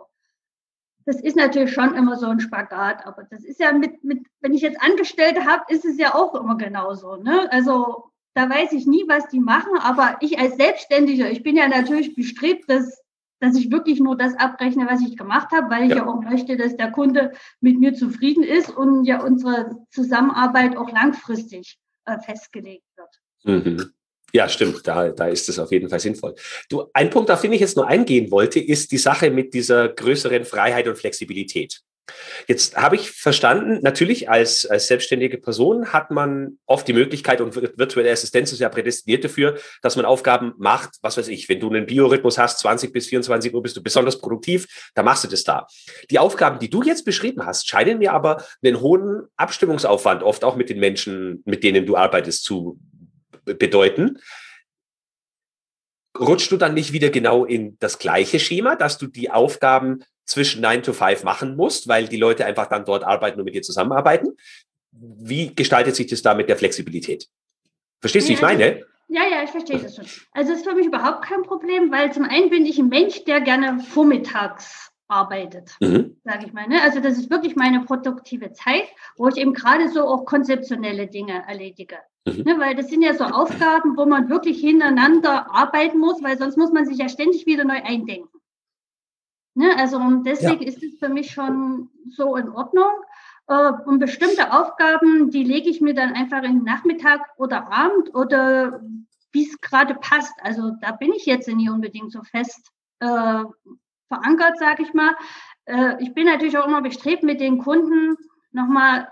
das ist natürlich schon immer so ein Spagat, aber das ist ja mit, mit wenn ich jetzt Angestellte habe, ist es ja auch immer genauso. Ne? Also da weiß ich nie, was die machen, aber ich als Selbstständiger, ich bin ja natürlich bestrebt, dass, dass ich wirklich nur das abrechne, was ich gemacht habe, weil ich ja. ja auch möchte, dass der Kunde mit mir zufrieden ist und ja unsere Zusammenarbeit auch langfristig äh, festgelegt wird. Mhm. Ja, stimmt. Da, da ist es auf jeden Fall sinnvoll. Du, ein Punkt, auf den ich jetzt nur eingehen wollte, ist die Sache mit dieser größeren Freiheit und Flexibilität. Jetzt habe ich verstanden, natürlich als, als selbstständige Person hat man oft die Möglichkeit und virtuelle Assistenz ist ja prädestiniert dafür, dass man Aufgaben macht, was weiß ich, wenn du einen Biorhythmus hast, 20 bis 24 Uhr bist du besonders produktiv, da machst du das da. Die Aufgaben, die du jetzt beschrieben hast, scheinen mir aber einen hohen Abstimmungsaufwand, oft auch mit den Menschen, mit denen du arbeitest, zu bedeuten rutschst du dann nicht wieder genau in das gleiche Schema, dass du die Aufgaben zwischen 9 to 5 machen musst, weil die Leute einfach dann dort arbeiten und mit dir zusammenarbeiten. Wie gestaltet sich das da mit der Flexibilität? Verstehst du, wie ich meine? Ja, ja, ich verstehe das schon. Also es ist für mich überhaupt kein Problem, weil zum einen bin ich ein Mensch, der gerne vormittags arbeitet, mhm. sage ich mal. Ne? Also das ist wirklich meine produktive Zeit, wo ich eben gerade so auch konzeptionelle Dinge erledige. Mhm. Ne? Weil das sind ja so Aufgaben, wo man wirklich hintereinander arbeiten muss, weil sonst muss man sich ja ständig wieder neu eindenken. Ne? Also und deswegen ja. ist es für mich schon so in Ordnung. Äh, und bestimmte Aufgaben, die lege ich mir dann einfach in den Nachmittag oder Abend oder wie es gerade passt. Also da bin ich jetzt nicht unbedingt so fest äh, verankert, sage ich mal. Äh, ich bin natürlich auch immer bestrebt, mit den Kunden nochmal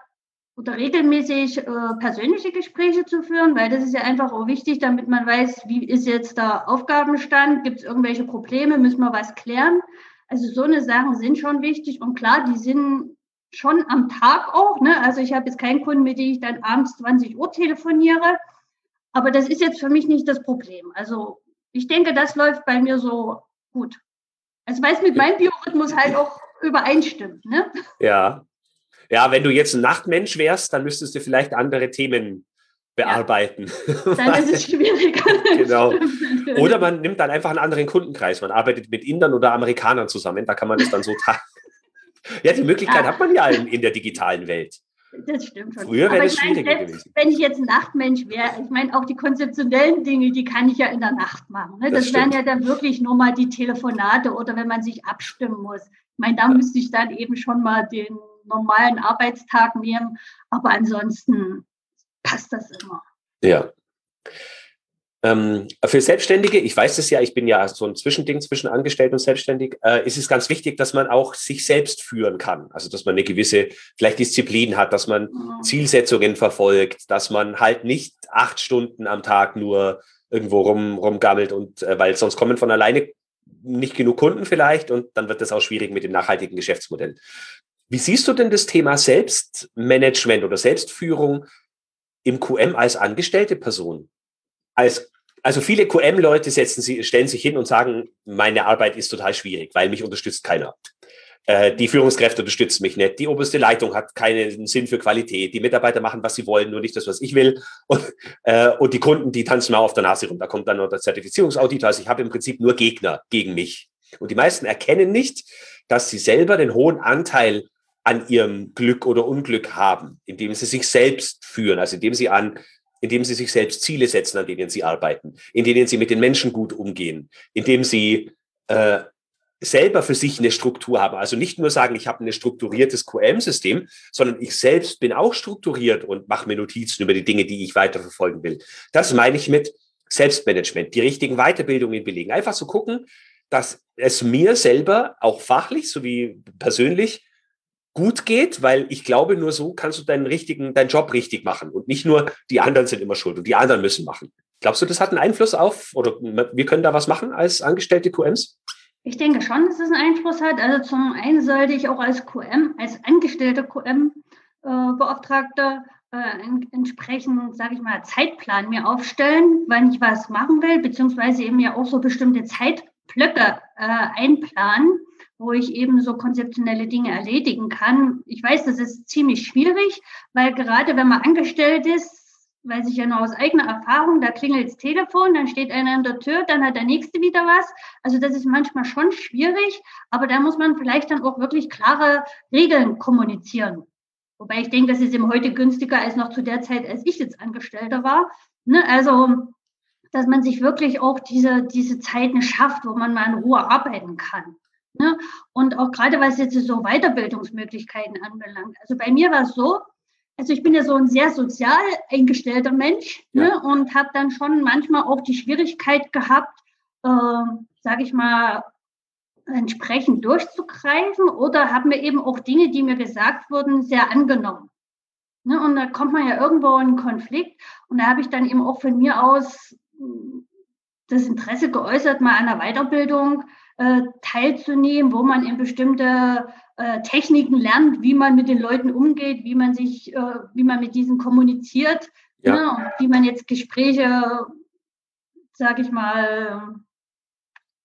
oder regelmäßig äh, persönliche Gespräche zu führen, weil das ist ja einfach auch wichtig, damit man weiß, wie ist jetzt der Aufgabenstand, gibt es irgendwelche Probleme, müssen wir was klären. Also so eine Sachen sind schon wichtig und klar, die sind schon am Tag auch. Ne? Also ich habe jetzt keinen Kunden, mit dem ich dann abends 20 Uhr telefoniere. Aber das ist jetzt für mich nicht das Problem. Also ich denke, das läuft bei mir so gut. Also weil es mit meinem Biorhythmus halt auch übereinstimmt. Ne? Ja. Ja, wenn du jetzt ein Nachtmensch wärst, dann müsstest du vielleicht andere Themen bearbeiten. Ja. Dann ist es schwieriger. genau. Oder man nimmt dann einfach einen anderen Kundenkreis. Man arbeitet mit Indern oder Amerikanern zusammen. Da kann man das dann so teilen. ja, die Möglichkeit ja. hat man ja in, in der digitalen Welt. Das stimmt schon. Früher wäre es schwieriger mein, gewesen. Wenn ich jetzt ein Nachtmensch wäre, ich meine, auch die konzeptionellen Dinge, die kann ich ja in der Nacht machen. Ne? Das, das wären ja dann wirklich nur mal die Telefonate oder wenn man sich abstimmen muss. Ich meine, da ja. müsste ich dann eben schon mal den normalen Arbeitstag nehmen. Aber ansonsten passt das immer. Ja. Ähm, für Selbstständige, ich weiß es ja, ich bin ja so ein Zwischending zwischen Angestellt und Selbstständig, äh, ist es ganz wichtig, dass man auch sich selbst führen kann. Also, dass man eine gewisse, vielleicht Disziplin hat, dass man mhm. Zielsetzungen verfolgt, dass man halt nicht acht Stunden am Tag nur irgendwo rum, rumgammelt und, äh, weil sonst kommen von alleine nicht genug Kunden vielleicht und dann wird das auch schwierig mit dem nachhaltigen Geschäftsmodell. Wie siehst du denn das Thema Selbstmanagement oder Selbstführung im QM als angestellte Person? Als, also viele QM-Leute setzen sie, stellen sich hin und sagen, meine Arbeit ist total schwierig, weil mich unterstützt keiner. Äh, die Führungskräfte unterstützen mich nicht. Die oberste Leitung hat keinen Sinn für Qualität. Die Mitarbeiter machen, was sie wollen, nur nicht das, was ich will. Und, äh, und die Kunden, die tanzen mir auf der Nase rum. Da kommt dann noch der Zertifizierungsauditor. Also ich habe im Prinzip nur Gegner gegen mich. Und die meisten erkennen nicht, dass sie selber den hohen Anteil an ihrem Glück oder Unglück haben, indem sie sich selbst führen, also indem sie an indem sie sich selbst Ziele setzen, an denen sie arbeiten, in denen sie mit den Menschen gut umgehen, indem sie äh, selber für sich eine Struktur haben. Also nicht nur sagen, ich habe ein strukturiertes QM-System, sondern ich selbst bin auch strukturiert und mache mir Notizen über die Dinge, die ich weiterverfolgen will. Das meine ich mit Selbstmanagement, die richtigen Weiterbildungen belegen. Einfach so gucken, dass es mir selber auch fachlich sowie persönlich gut geht, weil ich glaube, nur so kannst du deinen richtigen, deinen Job richtig machen und nicht nur die anderen sind immer schuld und die anderen müssen machen. Glaubst du, das hat einen Einfluss auf oder wir können da was machen als angestellte QMs? Ich denke schon, dass es einen Einfluss hat. Also zum einen sollte ich auch als QM, als angestellter QM-Beauftragter äh, äh, entsprechend, sage ich mal, Zeitplan mir aufstellen, wann ich was machen will, beziehungsweise eben ja auch so bestimmte Zeitblöcke äh, einplanen, wo ich eben so konzeptionelle Dinge erledigen kann. Ich weiß, das ist ziemlich schwierig, weil gerade wenn man angestellt ist, weiß ich ja nur aus eigener Erfahrung, da klingelt das Telefon, dann steht einer an der Tür, dann hat der Nächste wieder was. Also das ist manchmal schon schwierig, aber da muss man vielleicht dann auch wirklich klare Regeln kommunizieren. Wobei ich denke, das ist eben heute günstiger als noch zu der Zeit, als ich jetzt Angestellter war. Ne? Also, dass man sich wirklich auch diese, diese Zeiten schafft, wo man mal in Ruhe arbeiten kann. Ne? Und auch gerade was jetzt so Weiterbildungsmöglichkeiten anbelangt. Also bei mir war es so, also ich bin ja so ein sehr sozial eingestellter Mensch ja. ne, und habe dann schon manchmal auch die Schwierigkeit gehabt, äh, sage ich mal, entsprechend durchzugreifen oder habe mir eben auch Dinge, die mir gesagt wurden, sehr angenommen. Ne, und da kommt man ja irgendwo in einen Konflikt und da habe ich dann eben auch von mir aus hm, das Interesse geäußert, mal an einer Weiterbildung äh, teilzunehmen, wo man in bestimmte äh, Techniken lernt, wie man mit den Leuten umgeht, wie man sich, äh, wie man mit diesen kommuniziert, ja. ne, und wie man jetzt Gespräche, sage ich mal,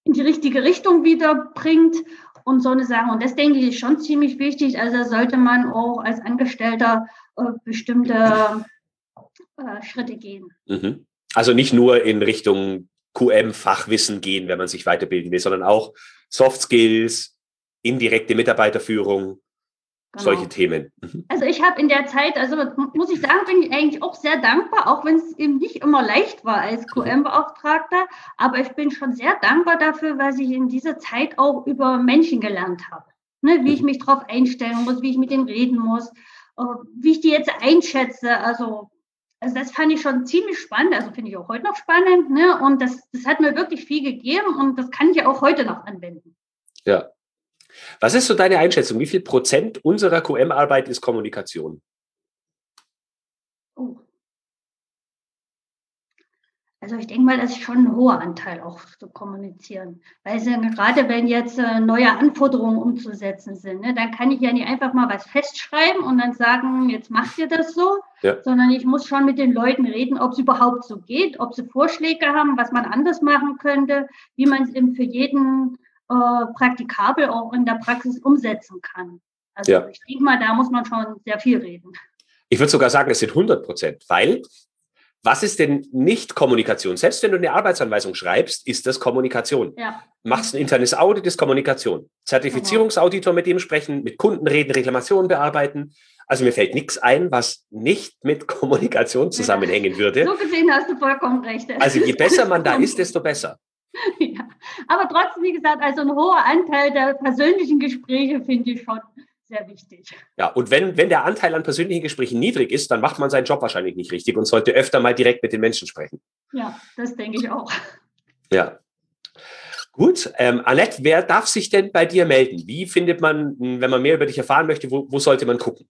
in die richtige Richtung wieder bringt und so eine Sache. Und das denke ich ist schon ziemlich wichtig. Also sollte man auch als Angestellter äh, bestimmte äh, Schritte gehen. Mhm. Also nicht nur in Richtung QM-Fachwissen gehen, wenn man sich weiterbilden will, sondern auch Soft Skills, indirekte Mitarbeiterführung, Genau. solche Themen. Mhm. Also ich habe in der Zeit, also muss ich sagen, bin ich eigentlich auch sehr dankbar, auch wenn es eben nicht immer leicht war als mhm. QM-Beauftragter, aber ich bin schon sehr dankbar dafür, weil ich in dieser Zeit auch über Menschen gelernt habe. Ne, wie ich mhm. mich darauf einstellen muss, wie ich mit denen reden muss, äh, wie ich die jetzt einschätze. Also, also das fand ich schon ziemlich spannend, also finde ich auch heute noch spannend. Ne? Und das, das hat mir wirklich viel gegeben und das kann ich ja auch heute noch anwenden. Ja, was ist so deine Einschätzung? Wie viel Prozent unserer QM-Arbeit ist Kommunikation? Also ich denke mal, das ist schon ein hoher Anteil auch zu kommunizieren. Weil sie, gerade wenn jetzt äh, neue Anforderungen umzusetzen sind, ne, dann kann ich ja nicht einfach mal was festschreiben und dann sagen, jetzt macht ihr das so, ja. sondern ich muss schon mit den Leuten reden, ob es überhaupt so geht, ob sie Vorschläge haben, was man anders machen könnte, wie man es eben für jeden äh, praktikabel auch in der Praxis umsetzen kann. Also ja. ich denke mal, da muss man schon sehr viel reden. Ich würde sogar sagen, es sind 100 Prozent, weil was ist denn nicht Kommunikation? Selbst wenn du eine Arbeitsanweisung schreibst, ist das Kommunikation. Ja. Machst ein internes Audit, ist Kommunikation. Zertifizierungsauditor mit dem sprechen, mit Kunden reden, Reklamationen bearbeiten. Also mir fällt nichts ein, was nicht mit Kommunikation zusammenhängen würde. So gesehen hast du vollkommen recht. Also je besser man da ist, desto besser. ja. Aber trotzdem, wie gesagt, also ein hoher Anteil der persönlichen Gespräche finde ich schon sehr wichtig. Ja, und wenn, wenn der Anteil an persönlichen Gesprächen niedrig ist, dann macht man seinen Job wahrscheinlich nicht richtig und sollte öfter mal direkt mit den Menschen sprechen. Ja, das denke ich auch. Ja. Gut, ähm, Annette, wer darf sich denn bei dir melden? Wie findet man, wenn man mehr über dich erfahren möchte, wo, wo sollte man gucken?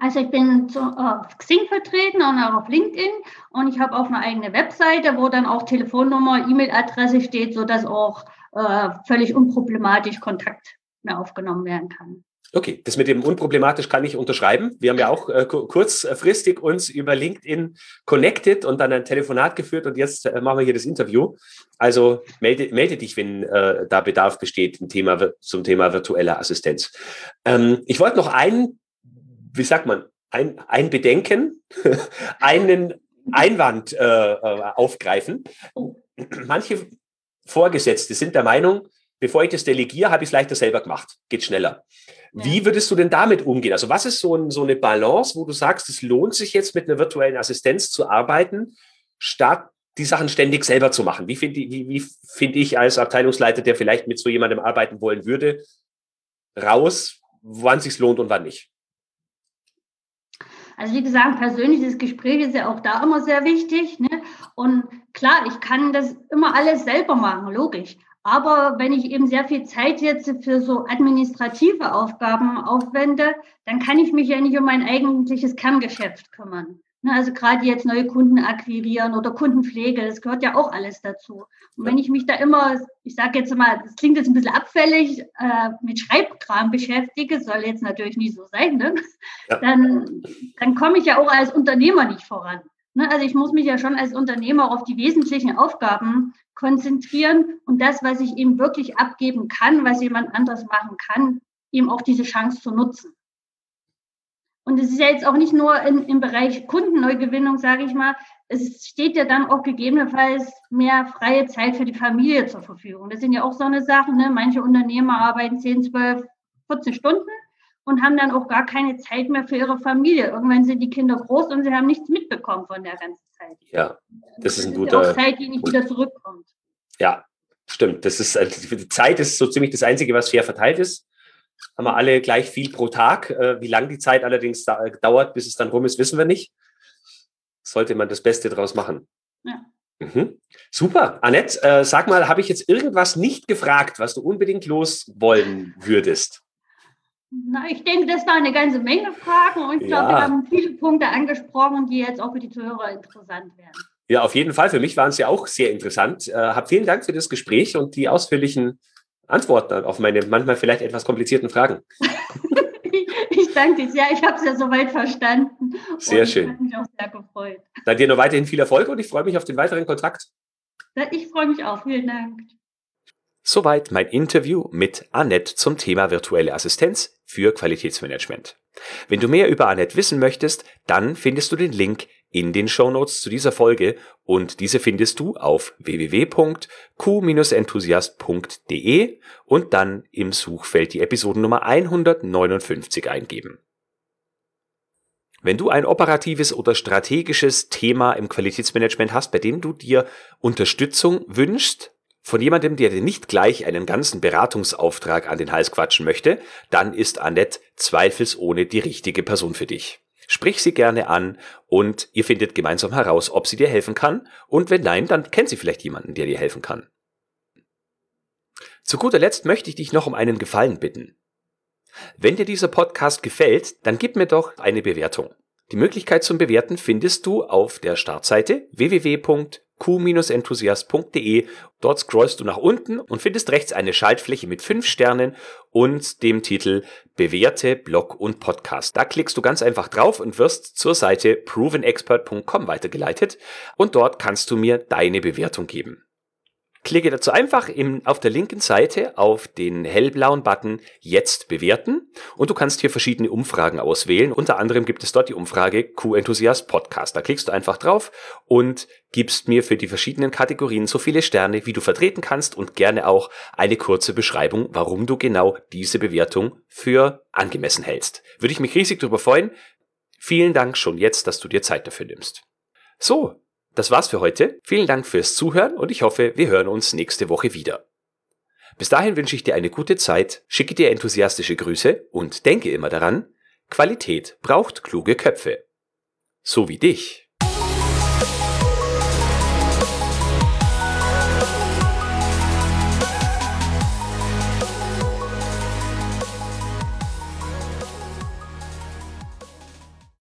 Also ich bin zu, auf Xing vertreten und auch auf LinkedIn und ich habe auch eine eigene Webseite, wo dann auch Telefonnummer, E-Mail-Adresse steht, sodass auch äh, völlig unproblematisch Kontakt mehr aufgenommen werden kann. Okay, das mit dem unproblematisch kann ich unterschreiben. Wir haben ja auch äh, kurzfristig uns über LinkedIn connected und dann ein Telefonat geführt und jetzt äh, machen wir hier das Interview. Also melde, melde dich, wenn äh, da Bedarf besteht Thema, zum Thema virtuelle Assistenz. Ähm, ich wollte noch ein, wie sagt man, ein, ein Bedenken, einen Einwand äh, äh, aufgreifen. Manche Vorgesetzte sind der Meinung, bevor ich das delegiere, habe ich es leichter selber gemacht. Geht schneller. Ja. Wie würdest du denn damit umgehen? Also was ist so, ein, so eine Balance, wo du sagst, es lohnt sich jetzt mit einer virtuellen Assistenz zu arbeiten, statt die Sachen ständig selber zu machen? Wie finde wie, wie find ich als Abteilungsleiter, der vielleicht mit so jemandem arbeiten wollen würde, raus, wann sich lohnt und wann nicht? Also wie gesagt, persönliches Gespräch ist ja auch da immer sehr wichtig. Ne? Und klar, ich kann das immer alles selber machen, logisch. Aber wenn ich eben sehr viel Zeit jetzt für so administrative Aufgaben aufwende, dann kann ich mich ja nicht um mein eigentliches Kerngeschäft kümmern. Ne, also gerade jetzt neue Kunden akquirieren oder Kundenpflege, das gehört ja auch alles dazu. Und wenn ich mich da immer, ich sage jetzt mal, das klingt jetzt ein bisschen abfällig, äh, mit Schreibkram beschäftige, soll jetzt natürlich nicht so sein, ne? Ja. dann, dann komme ich ja auch als Unternehmer nicht voran. Ne? Also ich muss mich ja schon als Unternehmer auf die wesentlichen Aufgaben konzentrieren und das, was ich ihm wirklich abgeben kann, was jemand anderes machen kann, ihm auch diese Chance zu nutzen. Und es ist ja jetzt auch nicht nur in, im Bereich Kundenneugewinnung, sage ich mal, es steht ja dann auch gegebenenfalls mehr freie Zeit für die Familie zur Verfügung. Das sind ja auch so eine Sachen. Ne? Manche Unternehmer arbeiten 10, 12, 14 Stunden und haben dann auch gar keine Zeit mehr für ihre Familie. Irgendwann sind die Kinder groß und sie haben nichts mitbekommen von der ganzen Zeit. Ja, das ist ein guter. Ist auch Zeit, die nicht wieder zurückkommt. Ja, stimmt. Das ist also die Zeit ist so ziemlich das Einzige, was fair verteilt ist. Haben wir alle gleich viel pro Tag. Äh, wie lange die Zeit allerdings dauert, bis es dann rum ist, wissen wir nicht. Sollte man das Beste draus machen. Ja. Mhm. Super. Annette, äh, sag mal, habe ich jetzt irgendwas nicht gefragt, was du unbedingt loswollen würdest? Na, ich denke, das war eine ganze Menge Fragen und ich glaube, ja. wir haben viele Punkte angesprochen, die jetzt auch für die Zuhörer interessant werden. Ja, auf jeden Fall. Für mich waren es ja auch sehr interessant. Äh, hab vielen Dank für das Gespräch und die ausführlichen Antworten auf meine manchmal vielleicht etwas komplizierten Fragen. ich danke dir. Ja, ich habe es ja soweit verstanden. Sehr schön. Ich habe mich auch sehr gefreut. Dann dir noch weiterhin viel Erfolg und ich freue mich auf den weiteren Kontakt. Ich freue mich auch. Vielen Dank. Soweit mein Interview mit Annette zum Thema virtuelle Assistenz für Qualitätsmanagement. Wenn du mehr über Annette wissen möchtest, dann findest du den Link in den Shownotes zu dieser Folge und diese findest du auf www.q-enthusiast.de und dann im Suchfeld die Episodennummer 159 eingeben. Wenn du ein operatives oder strategisches Thema im Qualitätsmanagement hast, bei dem du dir Unterstützung wünschst, von jemandem, der dir nicht gleich einen ganzen Beratungsauftrag an den Hals quatschen möchte, dann ist Annette zweifelsohne die richtige Person für dich. Sprich sie gerne an und ihr findet gemeinsam heraus, ob sie dir helfen kann und wenn nein, dann kennt sie vielleicht jemanden, der dir helfen kann. Zu guter Letzt möchte ich dich noch um einen Gefallen bitten. Wenn dir dieser Podcast gefällt, dann gib mir doch eine Bewertung. Die Möglichkeit zum Bewerten findest du auf der Startseite www.q-enthusiast.de. Dort scrollst du nach unten und findest rechts eine Schaltfläche mit fünf Sternen und dem Titel Bewährte Blog und Podcast. Da klickst du ganz einfach drauf und wirst zur Seite provenexpert.com weitergeleitet und dort kannst du mir deine Bewertung geben. Klicke dazu einfach im, auf der linken Seite auf den hellblauen Button Jetzt bewerten und du kannst hier verschiedene Umfragen auswählen. Unter anderem gibt es dort die Umfrage Q-Enthusiast Podcast. Da klickst du einfach drauf und gibst mir für die verschiedenen Kategorien so viele Sterne, wie du vertreten kannst und gerne auch eine kurze Beschreibung, warum du genau diese Bewertung für angemessen hältst. Würde ich mich riesig darüber freuen. Vielen Dank schon jetzt, dass du dir Zeit dafür nimmst. So, das war's für heute. Vielen Dank fürs Zuhören und ich hoffe, wir hören uns nächste Woche wieder. Bis dahin wünsche ich dir eine gute Zeit, schicke dir enthusiastische Grüße und denke immer daran, Qualität braucht kluge Köpfe. So wie dich.